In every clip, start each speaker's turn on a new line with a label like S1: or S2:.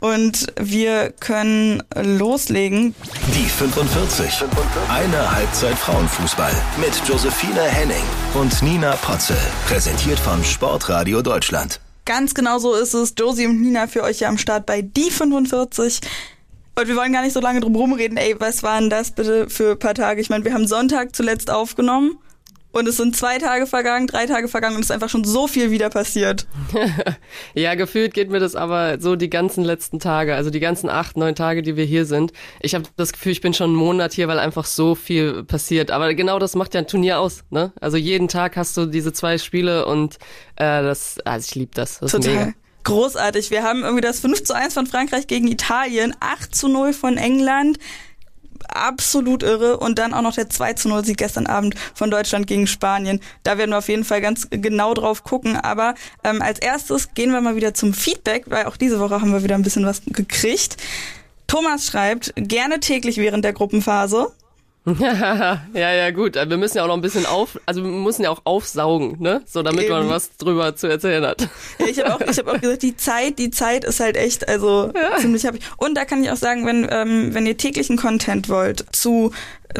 S1: und wir können loslegen.
S2: Die 45. Eine Halbzeit Frauenfußball mit Josephine Henning und Nina Potzel. Präsentiert von Sportradio Deutschland.
S1: Ganz genau so ist es. Josie und Nina für euch hier am Start bei Die 45. Und wir wollen gar nicht so lange drum rumreden. Ey, was waren das bitte für ein paar Tage? Ich meine, wir haben Sonntag zuletzt aufgenommen. Und es sind zwei Tage vergangen, drei Tage vergangen und es ist einfach schon so viel wieder passiert.
S3: ja, gefühlt geht mir das aber so die ganzen letzten Tage, also die ganzen acht, neun Tage, die wir hier sind. Ich habe das Gefühl, ich bin schon einen Monat hier, weil einfach so viel passiert. Aber genau das macht ja ein Turnier aus, ne? Also jeden Tag hast du diese zwei Spiele und äh, das, also ich liebe das. Das
S1: Total.
S3: ist mega.
S1: Großartig. Wir haben irgendwie das 5 zu 1 von Frankreich gegen Italien, 8 zu 0 von England absolut irre. Und dann auch noch der 2 zu 0 Sieg gestern Abend von Deutschland gegen Spanien. Da werden wir auf jeden Fall ganz genau drauf gucken. Aber ähm, als erstes gehen wir mal wieder zum Feedback, weil auch diese Woche haben wir wieder ein bisschen was gekriegt. Thomas schreibt, gerne täglich während der Gruppenphase.
S3: ja, ja, gut. Wir müssen ja auch noch ein bisschen auf, also wir müssen ja auch aufsaugen, ne? So, damit Eben. man was drüber zu erzählen hat.
S1: Ja, ich habe auch, ich hab auch gesagt, die Zeit, die Zeit ist halt echt, also ja. ziemlich happy. Und da kann ich auch sagen, wenn, ähm, wenn ihr täglichen Content wollt zu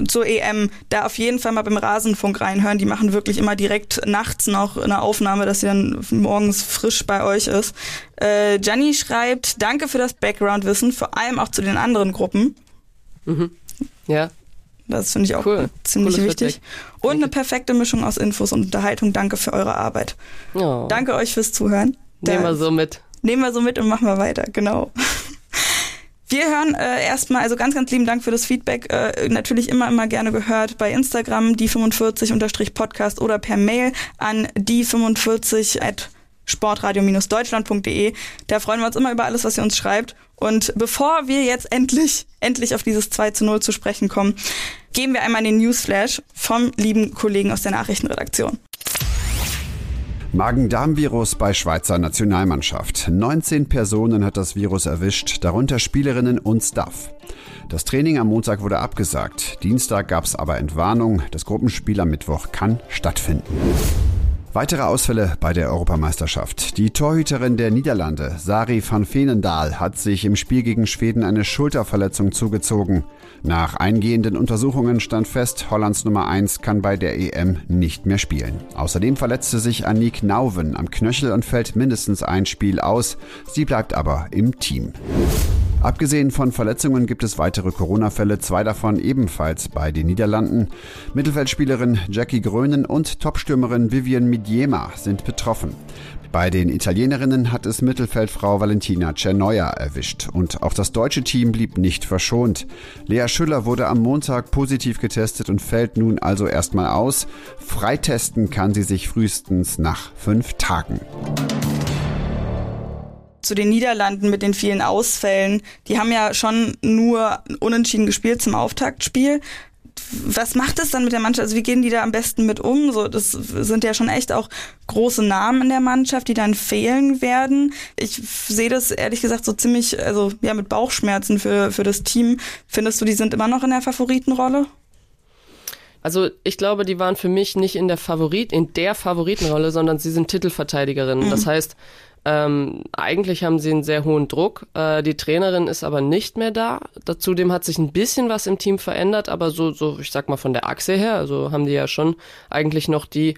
S1: zur EM, da auf jeden Fall mal beim Rasenfunk reinhören. Die machen wirklich immer direkt nachts noch eine Aufnahme, dass sie dann morgens frisch bei euch ist. Äh, Gianni schreibt, danke für das Background-Wissen, vor allem auch zu den anderen Gruppen.
S3: Mhm. Ja,
S1: das finde ich auch cool. ziemlich Cooles wichtig. Feedback. Und eine perfekte Mischung aus Infos und Unterhaltung. Danke für eure Arbeit. Oh. Danke euch fürs Zuhören.
S3: Nehmen wir so mit.
S1: Nehmen wir so mit und machen wir weiter, genau. Wir hören äh, erstmal, also ganz, ganz lieben Dank für das Feedback. Äh, natürlich immer, immer gerne gehört bei Instagram, die45-podcast oder per Mail an die45 at sportradio-deutschland.de. Da freuen wir uns immer über alles, was ihr uns schreibt. Und bevor wir jetzt endlich, endlich auf dieses 2 zu 0 zu sprechen kommen, gehen wir einmal in den Newsflash vom lieben Kollegen aus der Nachrichtenredaktion.
S4: Magen-Darm-Virus bei Schweizer Nationalmannschaft. 19 Personen hat das Virus erwischt, darunter Spielerinnen und Staff. Das Training am Montag wurde abgesagt. Dienstag gab es aber Entwarnung. Das Gruppenspiel am Mittwoch kann stattfinden. Weitere Ausfälle bei der Europameisterschaft. Die Torhüterin der Niederlande, Sari van Veenendaal, hat sich im Spiel gegen Schweden eine Schulterverletzung zugezogen. Nach eingehenden Untersuchungen stand fest, Hollands Nummer 1 kann bei der EM nicht mehr spielen. Außerdem verletzte sich Annick Nauven am Knöchel und fällt mindestens ein Spiel aus. Sie bleibt aber im Team. Abgesehen von Verletzungen gibt es weitere Corona-Fälle, zwei davon ebenfalls bei den Niederlanden. Mittelfeldspielerin Jackie Grönen und Topstürmerin Vivian Midiema sind betroffen. Bei den Italienerinnen hat es Mittelfeldfrau Valentina Cernoia erwischt und auch das deutsche Team blieb nicht verschont. Lea Schüller wurde am Montag positiv getestet und fällt nun also erstmal aus. Freitesten kann sie sich frühestens nach fünf Tagen
S1: zu den Niederlanden mit den vielen Ausfällen. Die haben ja schon nur unentschieden gespielt zum Auftaktspiel. Was macht es dann mit der Mannschaft? Also wie gehen die da am besten mit um? So, das sind ja schon echt auch große Namen in der Mannschaft, die dann fehlen werden. Ich sehe das ehrlich gesagt so ziemlich, also ja, mit Bauchschmerzen für, für das Team. Findest du, die sind immer noch in der Favoritenrolle?
S3: Also ich glaube, die waren für mich nicht in der Favorit, in der Favoritenrolle, sondern sie sind Titelverteidigerinnen. Mhm. Das heißt, ähm, eigentlich haben sie einen sehr hohen Druck. Äh, die Trainerin ist aber nicht mehr da. Zudem hat sich ein bisschen was im Team verändert, aber so, so, ich sag mal von der Achse her, also haben die ja schon eigentlich noch die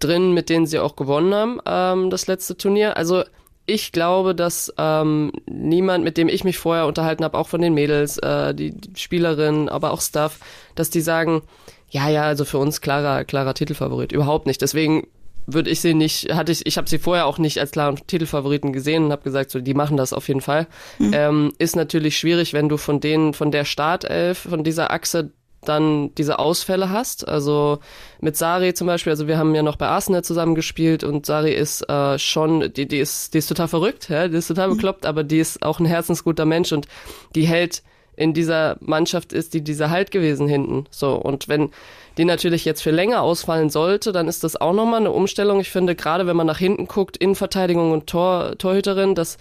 S3: drin, mit denen sie auch gewonnen haben, ähm, das letzte Turnier. Also ich glaube, dass ähm, niemand, mit dem ich mich vorher unterhalten habe, auch von den Mädels, äh, die, die Spielerinnen, aber auch Staff, dass die sagen, ja, ja, also für uns klarer, klarer Titelfavorit. Überhaupt nicht. Deswegen würde ich sie nicht, hatte ich, ich habe sie vorher auch nicht als klaren Titelfavoriten gesehen und habe gesagt, so, die machen das auf jeden Fall. Mhm. Ähm, ist natürlich schwierig, wenn du von denen, von der Startelf, von dieser Achse dann diese Ausfälle hast. Also mit Sari zum Beispiel, also wir haben ja noch bei Arsenal zusammen gespielt und Sari ist äh, schon, die, die ist, die ist total verrückt, ja, die ist total mhm. bekloppt, aber die ist auch ein herzensguter Mensch und die hält in dieser Mannschaft ist die dieser Halt gewesen hinten. So und wenn die natürlich jetzt für länger ausfallen sollte, dann ist das auch nochmal eine Umstellung. Ich finde, gerade wenn man nach hinten guckt, Innenverteidigung und Tor, Torhüterin, das,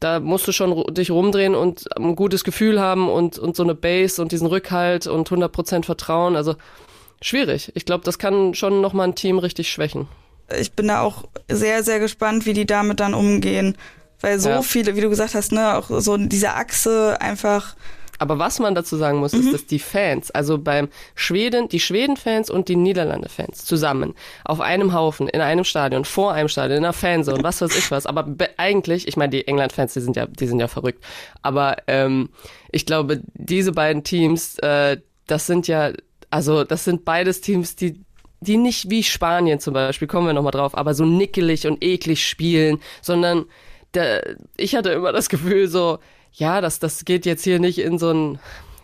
S3: da musst du schon dich rumdrehen und ein gutes Gefühl haben und, und so eine Base und diesen Rückhalt und 100% Vertrauen. Also schwierig. Ich glaube, das kann schon nochmal ein Team richtig schwächen.
S1: Ich bin da auch sehr, sehr gespannt, wie die damit dann umgehen Weil so
S3: Ja.
S1: viele, wie du gesagt hast, ne, auch so diese Achse einfach
S3: Aber was man dazu sagen muss, ist, dass die Fans, also beim Schweden, die Schweden-Fans und die Niederlande-Fans zusammen auf einem Haufen, in einem Stadion, vor einem Stadion, in einer Fanzone, was weiß ich was. Aber be- eigentlich, ich meine, die England-Fans, die sind ja, die sind ja verrückt. Aber ähm, ich glaube, diese beiden Teams, äh, das sind ja, also das sind beides Teams, die die nicht wie Spanien zum Beispiel, kommen wir nochmal drauf, aber so nickelig und eklig spielen, sondern da, ich hatte immer das Gefühl so, ja, das, das geht jetzt hier nicht in so ein,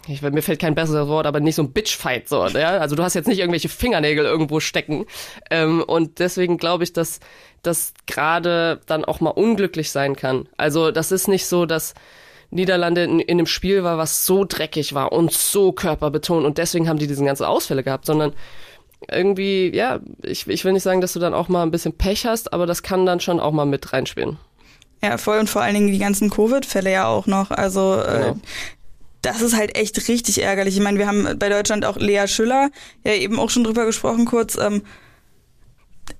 S3: ich, mir fällt kein besseres Wort, aber nicht so ein Bitchfight so, ja. Also du hast jetzt nicht irgendwelche Fingernägel irgendwo stecken. Ähm, und deswegen glaube ich, dass das gerade dann auch mal unglücklich sein kann. Also das ist nicht so, dass Niederlande in, in einem Spiel war, was so dreckig war und so körperbetont und deswegen haben die diesen ganzen Ausfälle gehabt, sondern irgendwie, ja, ich, ich will nicht sagen, dass du dann auch mal ein bisschen Pech hast, aber das kann dann schon auch mal mit reinspielen.
S1: Ja, voll und vor allen Dingen die ganzen Covid-Fälle ja auch noch. Also äh,
S3: Genau.
S1: das ist halt echt richtig ärgerlich. Ich meine, wir haben bei Deutschland auch Lea Schüller ja eben auch schon drüber gesprochen kurz. Ähm,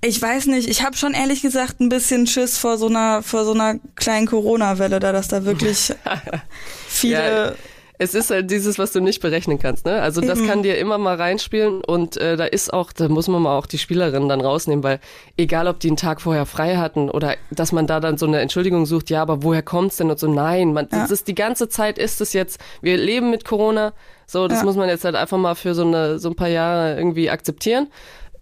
S1: ich weiß nicht, ich habe schon ehrlich gesagt ein bisschen Schiss vor so einer vor so einer kleinen Corona-Welle, da dass da wirklich viele
S3: Ja, es ist halt dieses, was du nicht berechnen kannst, ne? Also das
S1: Eben.
S3: kann dir immer mal reinspielen und äh, da ist auch, da muss man mal auch die Spielerinnen dann rausnehmen, weil egal ob die einen Tag vorher frei hatten oder dass man da dann so eine Entschuldigung sucht, ja, aber woher kommt's denn und so, nein, man,
S1: Ja.
S3: das ist die ganze Zeit ist es jetzt, wir leben mit Corona, so, das
S1: Ja.
S3: muss man jetzt halt einfach mal für so eine, so ein paar Jahre irgendwie akzeptieren.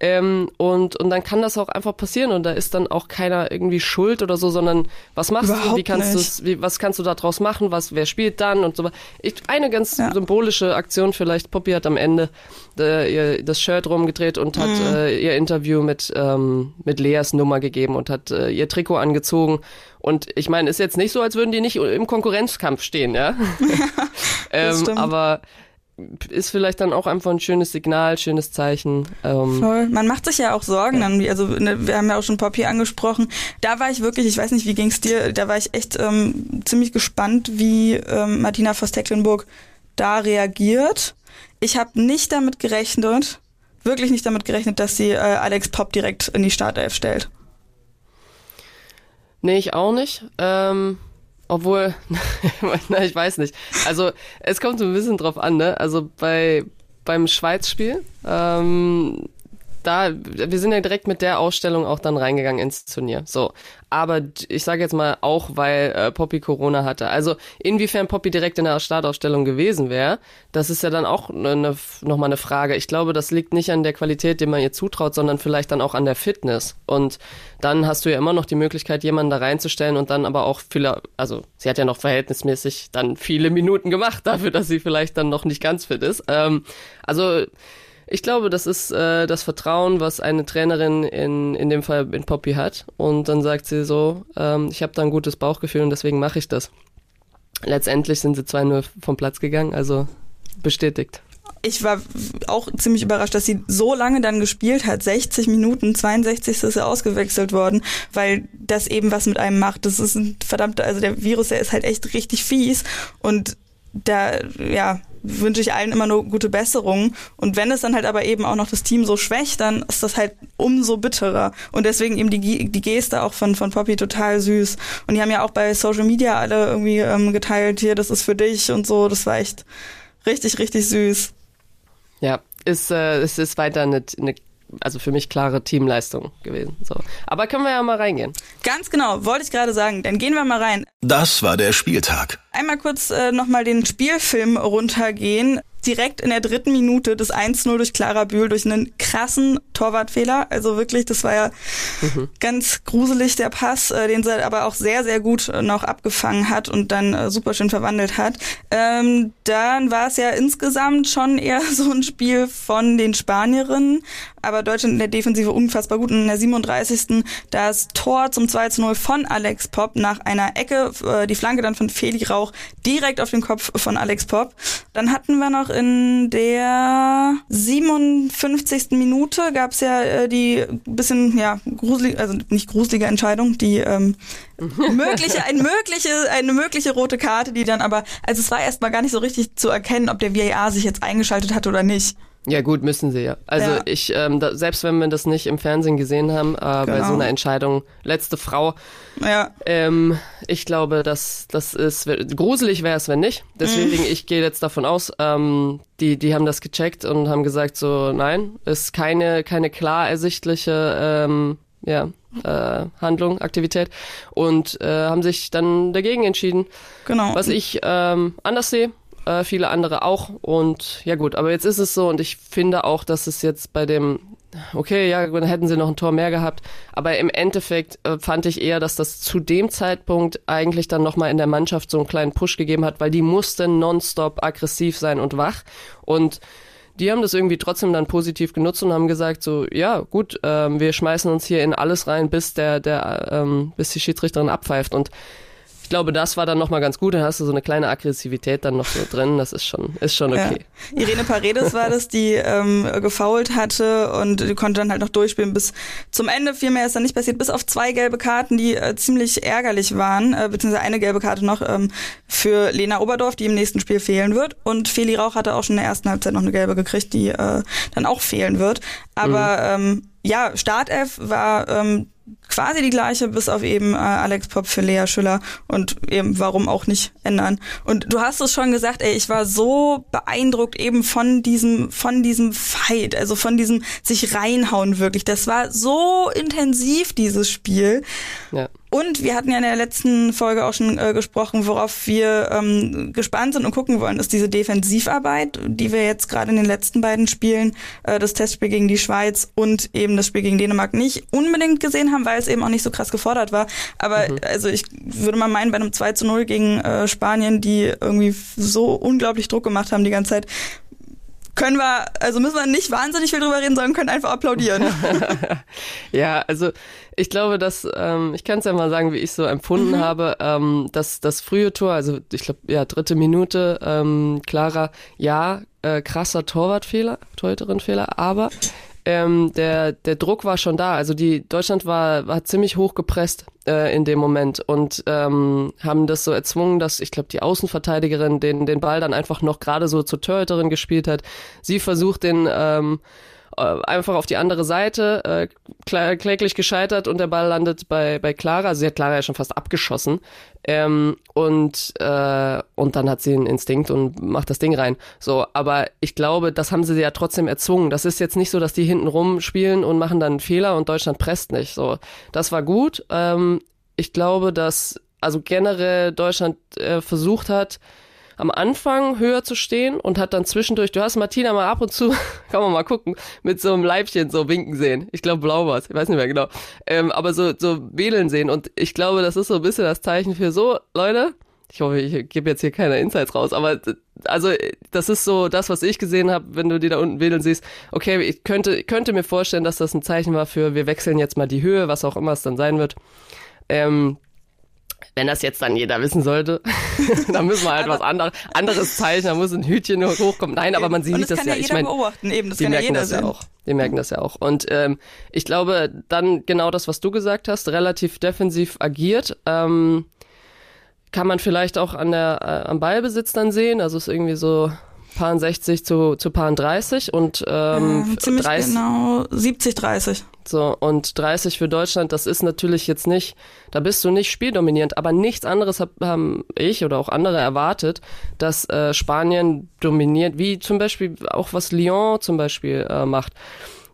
S3: Ähm, und, und dann kann das auch einfach passieren und da ist dann auch keiner irgendwie schuld oder so, sondern was machst du, wie
S1: Überhaupt
S3: kannst du was kannst du da draus machen, was, wer spielt dann und so. Ich, eine ganz
S1: Ja.
S3: symbolische Aktion vielleicht, Poppy hat am Ende äh, ihr das Shirt rumgedreht und hat
S1: Mhm.
S3: äh, ihr Interview mit, ähm, mit Leas Nummer gegeben und hat äh, ihr Trikot angezogen. Und ich meine, ist jetzt nicht so, als würden die nicht im Konkurrenzkampf stehen, ja. ähm, aber ist vielleicht dann auch einfach ein schönes Signal, schönes Zeichen. Ähm,
S1: Voll. Man macht sich ja auch Sorgen dann, wie- also ne, wir haben ja auch schon Poppy angesprochen. Da war ich wirklich, ich weiß nicht, wie ging's dir, da war ich echt ähm, ziemlich gespannt, wie ähm, Martina Voss-Tecklenburg da reagiert. Ich habe nicht damit gerechnet, wirklich nicht damit gerechnet, dass sie äh, Alex Pop direkt in die Startelf stellt.
S3: Nee, ich auch nicht. Ähm, obwohl, na, ich weiß nicht. Also es kommt so ein bisschen drauf an, ne? Also bei beim Schweiz-Spiel, ähm, da, wir sind ja direkt mit der Ausstellung auch dann reingegangen ins Turnier. So. Aber ich sage jetzt mal auch, weil äh, Poppy Corona hatte. Also inwiefern Poppy direkt in der Startausstellung gewesen wäre, das ist ja dann auch ne, ne, nochmal eine Frage. Ich glaube, das liegt nicht an der Qualität, die man ihr zutraut, sondern vielleicht dann auch an der Fitness. Und dann hast du ja immer noch die Möglichkeit, jemanden da reinzustellen und dann aber auch viele, also sie hat ja noch verhältnismäßig dann viele Minuten gemacht dafür, dass sie vielleicht dann noch nicht ganz fit ist. Ähm, also ich glaube, das ist äh, das Vertrauen, was eine Trainerin in, in dem Fall in Poppy hat. Und dann sagt sie so, ähm, ich habe da ein gutes Bauchgefühl und deswegen mache ich das. Letztendlich sind sie 2-0 vom Platz gegangen, also bestätigt.
S1: Ich war auch ziemlich überrascht, dass sie so lange dann gespielt hat. 60 Minuten, 62. ist sie ausgewechselt worden, weil das eben was mit einem macht. Das ist ein verdammter, also der Virus, der ist halt echt richtig fies und da, ja, wünsche ich allen immer nur gute Besserung. Und wenn es dann halt aber eben auch noch das Team so schwächt, dann ist das halt umso bitterer. Und deswegen eben die, die Geste auch von, von Poppy total süß. Und die haben ja auch bei Social Media alle irgendwie ähm, geteilt, hier, das ist für dich und so. Das war echt richtig, richtig süß.
S3: Ja, ist, äh, es ist weiter eine, eine, also für mich klare Teamleistung gewesen. So. Aber können wir ja mal reingehen.
S1: Ganz genau, wollte ich gerade sagen. Dann gehen wir mal rein.
S2: Das war der Spieltag.
S1: Einmal kurz äh, nochmal den Spielfilm runtergehen. Direkt in der dritten Minute des 1-0 durch Clara Bühl durch einen krassen Torwartfehler. Also wirklich, das war ja ganz gruselig, der Pass, äh, den sie aber auch sehr, sehr gut äh, noch abgefangen hat und dann äh, super schön verwandelt hat. Ähm, dann war es ja insgesamt schon eher so ein Spiel von den Spanierinnen, aber Deutschland in der Defensive unfassbar gut. Und in der 37. das Tor zum 2 zu 0 von Alex Popp nach einer Ecke, äh, die Flanke dann von Feli Rauch direkt auf den Kopf von Alex Popp. Dann hatten wir noch in der 57. Minute gab es ja äh, die bisschen, ja, gruselige, also nicht gruselige Entscheidung, die ähm, mögliche, ein mögliche, eine mögliche rote Karte, die dann aber, also es war erstmal gar nicht so richtig zu erkennen, ob der VAR sich jetzt eingeschaltet hat oder nicht.
S3: Ja gut, müssen sie ja. Also
S1: Ja.
S3: ich, ähm, da, selbst wenn wir das nicht im Fernsehen gesehen haben, äh, bei
S1: Genau.
S3: so einer Entscheidung, letzte Frau,
S1: Ja,
S3: ähm, ich glaube, dass das ist gruselig wäre es, wenn nicht. Deswegen,
S1: Mhm.
S3: ich gehe jetzt davon aus, ähm, die, die haben das gecheckt und haben gesagt, so nein, ist keine, keine klar ersichtliche ähm, ja, äh, Handlung, Aktivität und äh, haben sich dann dagegen entschieden.
S1: genau.
S3: Was ich ähm, anders sehe, äh, viele andere auch. Und ja gut, aber jetzt ist es so und ich finde auch, dass es jetzt bei dem, okay, ja, dann hätten sie noch ein Tor mehr gehabt. Aber im Endeffekt äh, fand ich eher, dass das zu dem Zeitpunkt eigentlich dann nochmal in der Mannschaft so einen kleinen Push gegeben hat, weil die mussten nonstop aggressiv sein und wach. Und die haben das irgendwie trotzdem dann positiv genutzt und haben gesagt so, ja gut, ähm, wir schmeißen uns hier in alles rein, bis der, der, ähm, bis die Schiedsrichterin abpfeift und ich glaube, das war dann nochmal ganz gut. Dann hast du so eine kleine Aggressivität dann noch so drin. Das ist schon, ist schon okay.
S1: Ja. Irene Paredes war das, die ähm, gefoult hatte und die konnte dann halt noch durchspielen bis zum Ende. Viel mehr ist dann nicht passiert, bis auf zwei gelbe Karten, die äh, ziemlich ärgerlich waren, äh, beziehungsweise eine gelbe Karte noch ähm, für Lena Oberdorf, die im nächsten Spiel fehlen wird. Und Feli Rauch hatte auch schon in der ersten Halbzeit noch eine gelbe gekriegt, die äh, dann auch fehlen wird. Aber ähm, ja, Startelf war ähm, quasi die gleiche, bis auf eben äh, Alex Pop für Lea Schüller und eben warum auch nicht ändern. Und du hast es schon gesagt, ey, ich war so beeindruckt eben von diesem, von diesem Fight, also von diesem sich reinhauen wirklich. Das war so intensiv, dieses Spiel.
S3: Ja.
S1: Und wir hatten ja in der letzten Folge auch schon äh, gesprochen, worauf wir ähm, gespannt sind und gucken wollen, ist diese Defensivarbeit, die wir jetzt gerade in den letzten beiden Spielen, äh, das Testspiel gegen die Schweiz und eben das Spiel gegen Dänemark nicht unbedingt gesehen haben, weil es eben auch nicht so krass gefordert war. Aber also ich würde mal meinen, bei einem 2 zu 0 gegen äh, Spanien, die irgendwie so unglaublich Druck gemacht haben die ganze Zeit, können wir, also müssen wir nicht wahnsinnig viel drüber reden, sondern können einfach applaudieren.
S3: Ja, also ich glaube, dass ähm, ich kann es ja mal sagen, wie ich so empfunden habe, ähm, dass das frühe Tor, also ich glaube, ja, dritte Minute, ähm, Clara, ja, äh, krasser Torwartfehler, Torhüterin-Fehler, aber ähm, der, der Druck war schon da. Also die Deutschland war, war ziemlich hoch gepresst äh, in dem Moment und ähm, haben das so erzwungen, dass ich glaube die Außenverteidigerin den, den Ball dann einfach noch gerade so zur Torhüterin gespielt hat. Sie versucht den ähm, äh, einfach auf die andere Seite, äh, klä- kläglich gescheitert und der Ball landet bei, bei Clara. Sie hat Clara ja schon fast abgeschossen. Ähm, und, äh, und dann hat sie einen Instinkt und macht das Ding rein. So, aber ich glaube, das haben sie ja trotzdem erzwungen. Das ist jetzt nicht so, dass die hinten rumspielen und machen dann einen Fehler und Deutschland presst nicht. So, das war gut. Ähm, ich glaube, dass also generell Deutschland äh, versucht hat, am Anfang höher zu stehen und hat dann zwischendurch, du hast Martina mal ab und zu, kann man mal gucken, mit so einem Leibchen so winken sehen. Ich glaube blau war's, ich weiß nicht mehr genau. Ähm, aber so, so wedeln sehen und ich glaube, das ist so ein bisschen das Zeichen für so, Leute, ich hoffe, ich gebe jetzt hier keine Insights raus, aber d- also das ist so das, was ich gesehen habe, wenn du die da unten wedeln siehst. Okay, ich könnte, könnte mir vorstellen, dass das ein Zeichen war für, wir wechseln jetzt mal die Höhe, was auch immer es dann sein wird. Ähm, wenn das jetzt dann jeder wissen sollte, dann müssen wir halt was anderes, anderes Zeichen, da muss ein Hütchen hochkommen. Nein, aber man sieht das,
S1: das
S3: ja.
S1: ja
S3: Ich meine,
S1: beobachten, eben, das
S3: die
S1: kann ja
S3: merken
S1: jeder
S3: das
S1: sehen.
S3: ja auch. Die merken das ja auch. Und ähm, ich glaube, dann genau das, was du gesagt hast, relativ defensiv agiert. Ähm, kann man vielleicht auch an der, äh, am Ballbesitz dann sehen. Also ist irgendwie so Paar 60 zu, zu Paar 30 und ähm,
S1: Ähm, ziemlich
S3: 30,
S1: genau 70, 30.
S3: so, und 30 für Deutschland, das ist natürlich jetzt nicht, da bist du nicht spieldominierend, aber nichts anderes hab, haben ich oder auch andere erwartet, dass äh, Spanien dominiert, wie zum Beispiel auch was Lyon zum Beispiel äh, macht.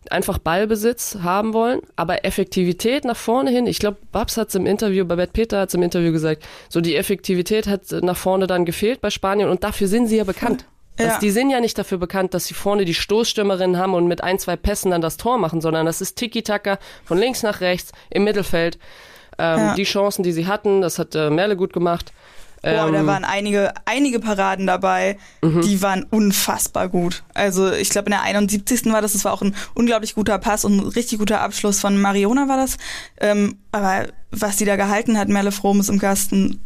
S3: Einfach Ballbesitz haben wollen, aber Effektivität nach vorne hin. Ich glaube, Babs hat es im Interview, Babette Peter hat es im Interview gesagt, so die Effektivität hat nach vorne dann gefehlt bei Spanien und dafür sind sie ja bekannt. Das,
S1: Ja.
S3: Die sind ja nicht dafür bekannt, dass sie vorne die Stoßstürmerin haben und mit ein, zwei Pässen dann das Tor machen, sondern das ist Tiki-Taka von links nach rechts im Mittelfeld. Ähm,
S1: Ja.
S3: Die Chancen, die sie hatten, das hat äh, Merle gut gemacht.
S1: Boah,
S3: Ähm,
S1: da waren einige, einige Paraden dabei,
S3: Mhm.
S1: die waren unfassbar gut. Also ich glaube in der 71. war das, das war auch ein unglaublich guter Pass und ein richtig guter Abschluss von Mariona war das. Ähm, aber was die da gehalten hat, Merle Fromm ist im Kasten,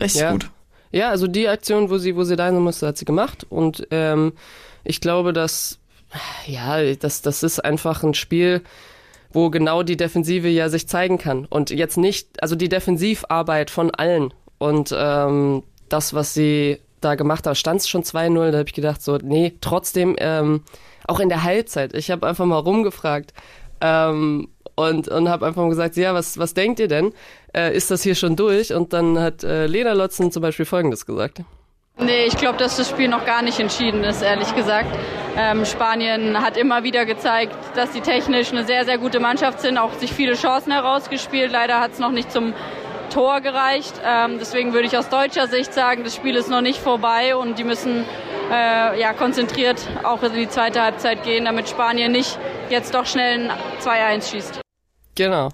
S1: richtig
S3: Ja.
S1: gut.
S3: Ja, also die Aktion, wo sie, wo sie da sein musste, hat sie gemacht. Und ähm, ich glaube, dass ja, das, das ist einfach ein Spiel, wo genau die Defensive ja sich zeigen kann. Und jetzt nicht, also die Defensivarbeit von allen und ähm, das, was sie da gemacht hat, stand es schon 2-0, da habe ich gedacht, so, nee, trotzdem, ähm, auch in der Halbzeit, ich habe einfach mal rumgefragt ähm, und, und habe einfach mal gesagt, ja, was, was denkt ihr denn? Äh, ist das hier schon durch? Und dann hat äh, Lena Lotzen zum Beispiel Folgendes gesagt.
S5: Nee, ich glaube, dass das Spiel noch gar nicht entschieden ist, ehrlich gesagt. Ähm, Spanien hat immer wieder gezeigt, dass sie technisch eine sehr, sehr gute Mannschaft sind, auch sich viele Chancen herausgespielt. Leider hat es noch nicht zum Tor gereicht. Ähm, deswegen würde ich aus deutscher Sicht sagen, das Spiel ist noch nicht vorbei und die müssen äh, ja, konzentriert auch in die zweite Halbzeit gehen, damit Spanien nicht jetzt doch schnell ein 2-1 schießt.
S3: Genau.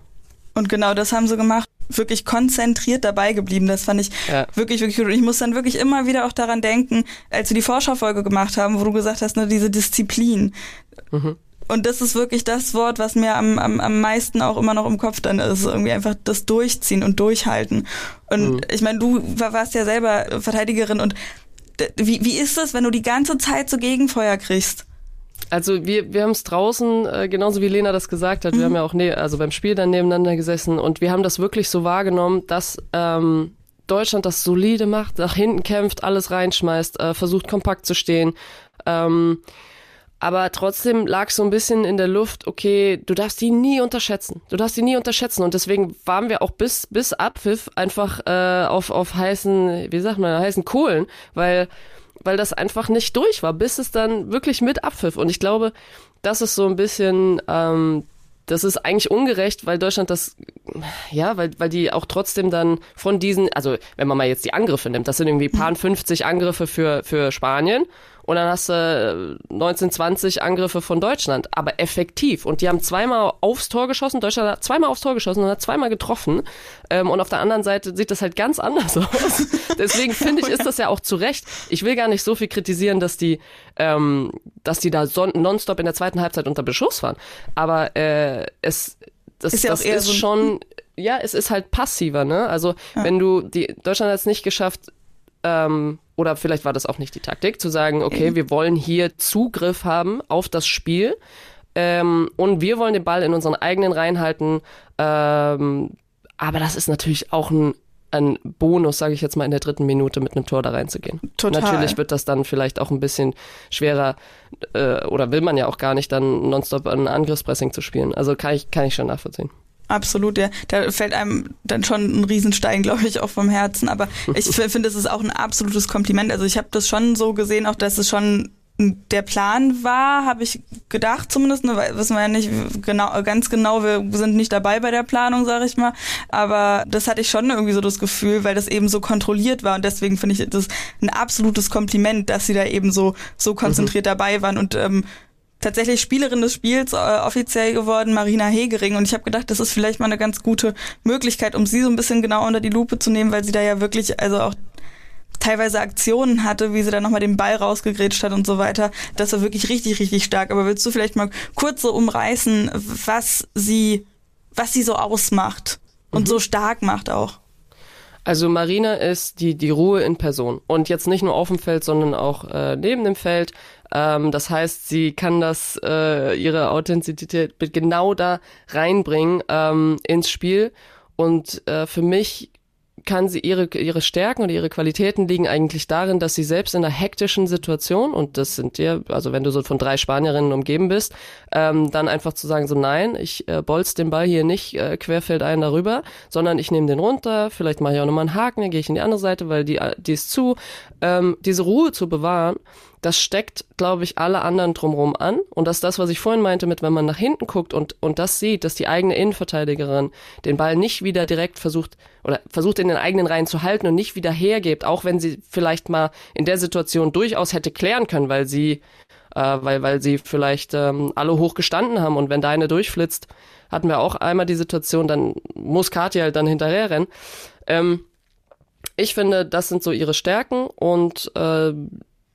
S1: Und genau das haben sie gemacht wirklich konzentriert dabei geblieben. Das fand ich ja. wirklich, wirklich gut. Und ich muss dann wirklich immer wieder auch daran denken, als wir die Vorschaufolge gemacht haben, wo du gesagt hast, ne, diese Disziplin. Mhm. Und das ist wirklich das Wort, was mir am, am, am meisten auch immer noch im Kopf dann ist. Irgendwie einfach das Durchziehen und Durchhalten. Und mhm. ich meine, du warst ja selber Verteidigerin und wie, wie ist das, wenn du die ganze Zeit so Gegenfeuer kriegst?
S3: Also wir, wir haben es draußen, äh, genauso wie Lena das gesagt hat, mhm. wir haben ja auch ne, also beim Spiel dann nebeneinander gesessen und wir haben das wirklich so wahrgenommen, dass ähm, Deutschland das solide macht, nach hinten kämpft, alles reinschmeißt, äh, versucht kompakt zu stehen. Ähm, aber trotzdem lag so ein bisschen in der Luft, okay, du darfst die nie unterschätzen. Du darfst die nie unterschätzen. Und deswegen waren wir auch bis, bis Abpfiff einfach äh, auf, auf heißen, wie sagt man, heißen Kohlen, weil weil das einfach nicht durch war, bis es dann wirklich mit abpfiff. Und ich glaube, das ist so ein bisschen, ähm, das ist eigentlich ungerecht, weil Deutschland das, ja, weil, weil die auch trotzdem dann von diesen, also wenn man mal jetzt die Angriffe nimmt, das sind irgendwie paar 50 Angriffe für, für Spanien und dann hast du 1920 äh, Angriffe von Deutschland, aber effektiv. Und die haben zweimal aufs Tor geschossen, Deutschland hat zweimal aufs Tor geschossen und hat zweimal getroffen. Ähm, und auf der anderen Seite sieht das halt ganz anders aus. Deswegen finde ich, ist das ja auch zu Recht. Ich will gar nicht so viel kritisieren, dass die, ähm, dass die da nonstop in der zweiten Halbzeit unter Beschuss waren. Aber äh, es das, ist, ja das ist so schon ja, es ist halt passiver, ne? Also ja. wenn du die Deutschland hat es nicht geschafft, ähm, oder vielleicht war das auch nicht die Taktik, zu sagen, okay, wir wollen hier Zugriff haben auf das Spiel ähm, und wir wollen den Ball in unseren eigenen Reihen halten. Ähm, aber das ist natürlich auch ein, ein Bonus, sage ich jetzt mal, in der dritten Minute mit einem Tor da reinzugehen. Total. Natürlich wird das dann vielleicht auch ein bisschen schwerer äh, oder will man ja auch gar nicht dann nonstop ein Angriffspressing zu spielen. Also kann ich, kann ich schon nachvollziehen.
S1: Absolut, ja. Da fällt einem dann schon ein Riesenstein, glaube ich, auch vom Herzen. Aber ich finde, es ist auch ein absolutes Kompliment. Also ich habe das schon so gesehen, auch dass es schon der Plan war, habe ich gedacht zumindest, ne, wissen wir ja nicht genau, ganz genau, wir sind nicht dabei bei der Planung, sage ich mal, aber das hatte ich schon irgendwie so das Gefühl, weil das eben so kontrolliert war und deswegen finde ich das ein absolutes Kompliment, dass sie da eben so so konzentriert mhm. dabei waren und ähm, tatsächlich Spielerin des Spiels äh, offiziell geworden, Marina Hegering. Und ich habe gedacht, das ist vielleicht mal eine ganz gute Möglichkeit, um sie so ein bisschen genau unter die Lupe zu nehmen, weil sie da ja wirklich, also auch teilweise Aktionen hatte, wie sie dann nochmal den Ball rausgegrätscht hat und so weiter. Das war wirklich richtig, richtig stark. Aber willst du vielleicht mal kurz so umreißen, was sie, was sie so ausmacht und mhm. so stark macht auch?
S3: Also Marina ist die, die Ruhe in Person. Und jetzt nicht nur auf dem Feld, sondern auch äh, neben dem Feld. Ähm, das heißt, sie kann das, äh, ihre Authentizität genau da reinbringen ähm, ins Spiel. Und äh, für mich kann sie ihre, ihre Stärken oder ihre Qualitäten liegen eigentlich darin, dass sie selbst in einer hektischen Situation, und das sind dir, also wenn du so von drei Spanierinnen umgeben bist, ähm, dann einfach zu sagen, so nein, ich äh, bolz den Ball hier nicht äh, querfeldein darüber, sondern ich nehme den runter, vielleicht mache ich auch nochmal einen Haken, dann gehe ich in die andere Seite, weil die, die ist zu, ähm, diese Ruhe zu bewahren das steckt, glaube ich, alle anderen drumherum an. Und das ist das, was ich vorhin meinte, mit wenn man nach hinten guckt und, und das sieht, dass die eigene Innenverteidigerin den Ball nicht wieder direkt versucht oder versucht in den eigenen Reihen zu halten und nicht wieder hergibt, auch wenn sie vielleicht mal in der Situation durchaus hätte klären können, weil sie, äh, weil, weil sie vielleicht ähm, alle hoch gestanden haben und wenn deine durchflitzt, hatten wir auch einmal die Situation, dann muss Katja halt dann hinterher rennen. Ähm, ich finde, das sind so ihre Stärken und äh,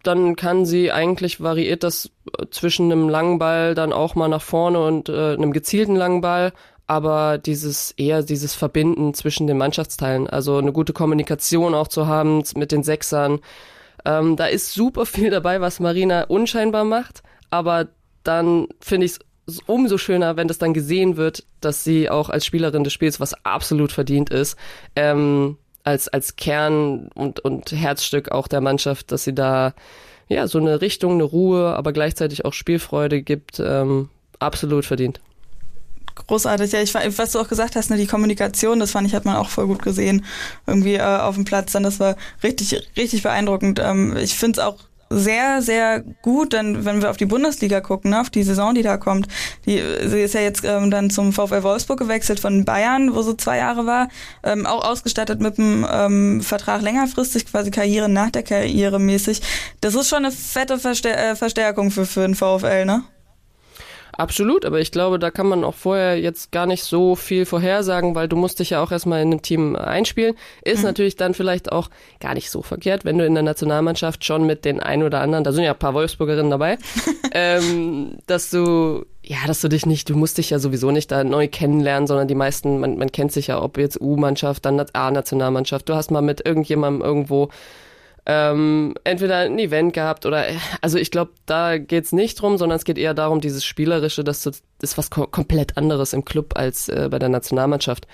S3: dann kann sie eigentlich variiert das äh, zwischen einem langen Ball dann auch mal nach vorne und äh, einem gezielten langen Ball, aber dieses eher dieses Verbinden zwischen den Mannschaftsteilen, also eine gute Kommunikation auch zu haben mit den Sechsern. Ähm, da ist super viel dabei, was Marina unscheinbar macht, aber dann finde ich es umso schöner, wenn das dann gesehen wird, dass sie auch als Spielerin des Spiels, was absolut verdient ist, ähm, als, als Kern und, und Herzstück auch der Mannschaft, dass sie da ja so eine Richtung, eine Ruhe, aber gleichzeitig auch Spielfreude gibt, ähm, absolut verdient.
S1: Großartig, ja, ich, was du auch gesagt hast, ne, die Kommunikation, das fand ich, hat man auch voll gut gesehen, irgendwie äh, auf dem Platz, dann das war richtig, richtig beeindruckend. Ähm, ich finde es auch sehr, sehr gut, denn wenn wir auf die Bundesliga gucken, ne, auf die Saison, die da kommt. Die, sie ist ja jetzt ähm, dann zum VfL Wolfsburg gewechselt von Bayern, wo sie zwei Jahre war, ähm, auch ausgestattet mit einem ähm, Vertrag längerfristig, quasi Karriere nach der Karriere mäßig. Das ist schon eine fette Verstär äh, Verstärkung für, für den VfL, ne?
S3: Absolut, aber ich glaube, da kann man auch vorher jetzt gar nicht so viel vorhersagen, weil du musst dich ja auch erstmal in einem Team einspielen. Ist mhm. natürlich dann vielleicht auch gar nicht so verkehrt, wenn du in der Nationalmannschaft schon mit den ein oder anderen, da sind ja ein paar Wolfsburgerinnen dabei, ähm, dass du ja, dass du dich nicht, du musst dich ja sowieso nicht da neu kennenlernen, sondern die meisten, man, man kennt sich ja, ob jetzt U-Mannschaft, dann A-Nationalmannschaft. Du hast mal mit irgendjemandem irgendwo ähm, entweder ein Event gehabt oder, also ich glaube, da geht's nicht drum, sondern es geht eher darum, dieses Spielerische, das ist was ko komplett anderes im Club als äh, bei der Nationalmannschaft.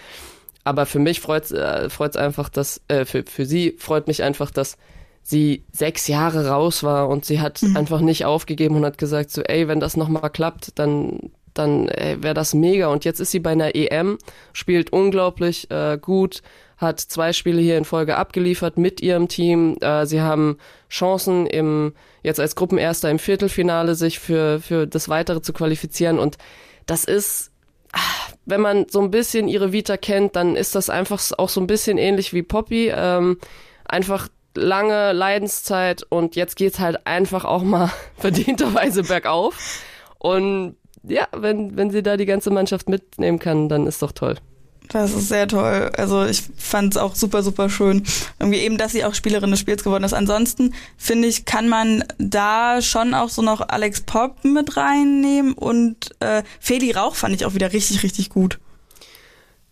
S3: Aber für mich freut's äh, freut's einfach, dass, äh, für, für sie freut mich einfach, dass sie sechs Jahre raus war und sie hat mhm. einfach nicht aufgegeben und hat gesagt so, ey, wenn das nochmal klappt, dann, dann wäre das mega. Und jetzt ist sie bei einer EM, spielt unglaublich äh, gut, hat zwei Spiele hier in Folge abgeliefert mit ihrem Team. Äh, sie haben Chancen im jetzt als Gruppenerster im Viertelfinale sich für für das Weitere zu qualifizieren und das ist ah, wenn man so ein bisschen ihre Vita kennt, dann ist das einfach auch so ein bisschen ähnlich wie Poppy. Ähm, einfach lange Leidenszeit und jetzt geht's halt einfach auch mal verdienterweise bergauf. Und ja, wenn, wenn sie da die ganze Mannschaft mitnehmen kann, dann ist doch toll.
S1: Das ist sehr toll. Also ich fand es auch super, super schön. Irgendwie eben, dass sie auch Spielerin des Spiels geworden ist. Ansonsten finde ich, kann man da schon auch so noch Alex Pop mit reinnehmen und äh, Feli Rauch fand ich auch wieder richtig, richtig gut.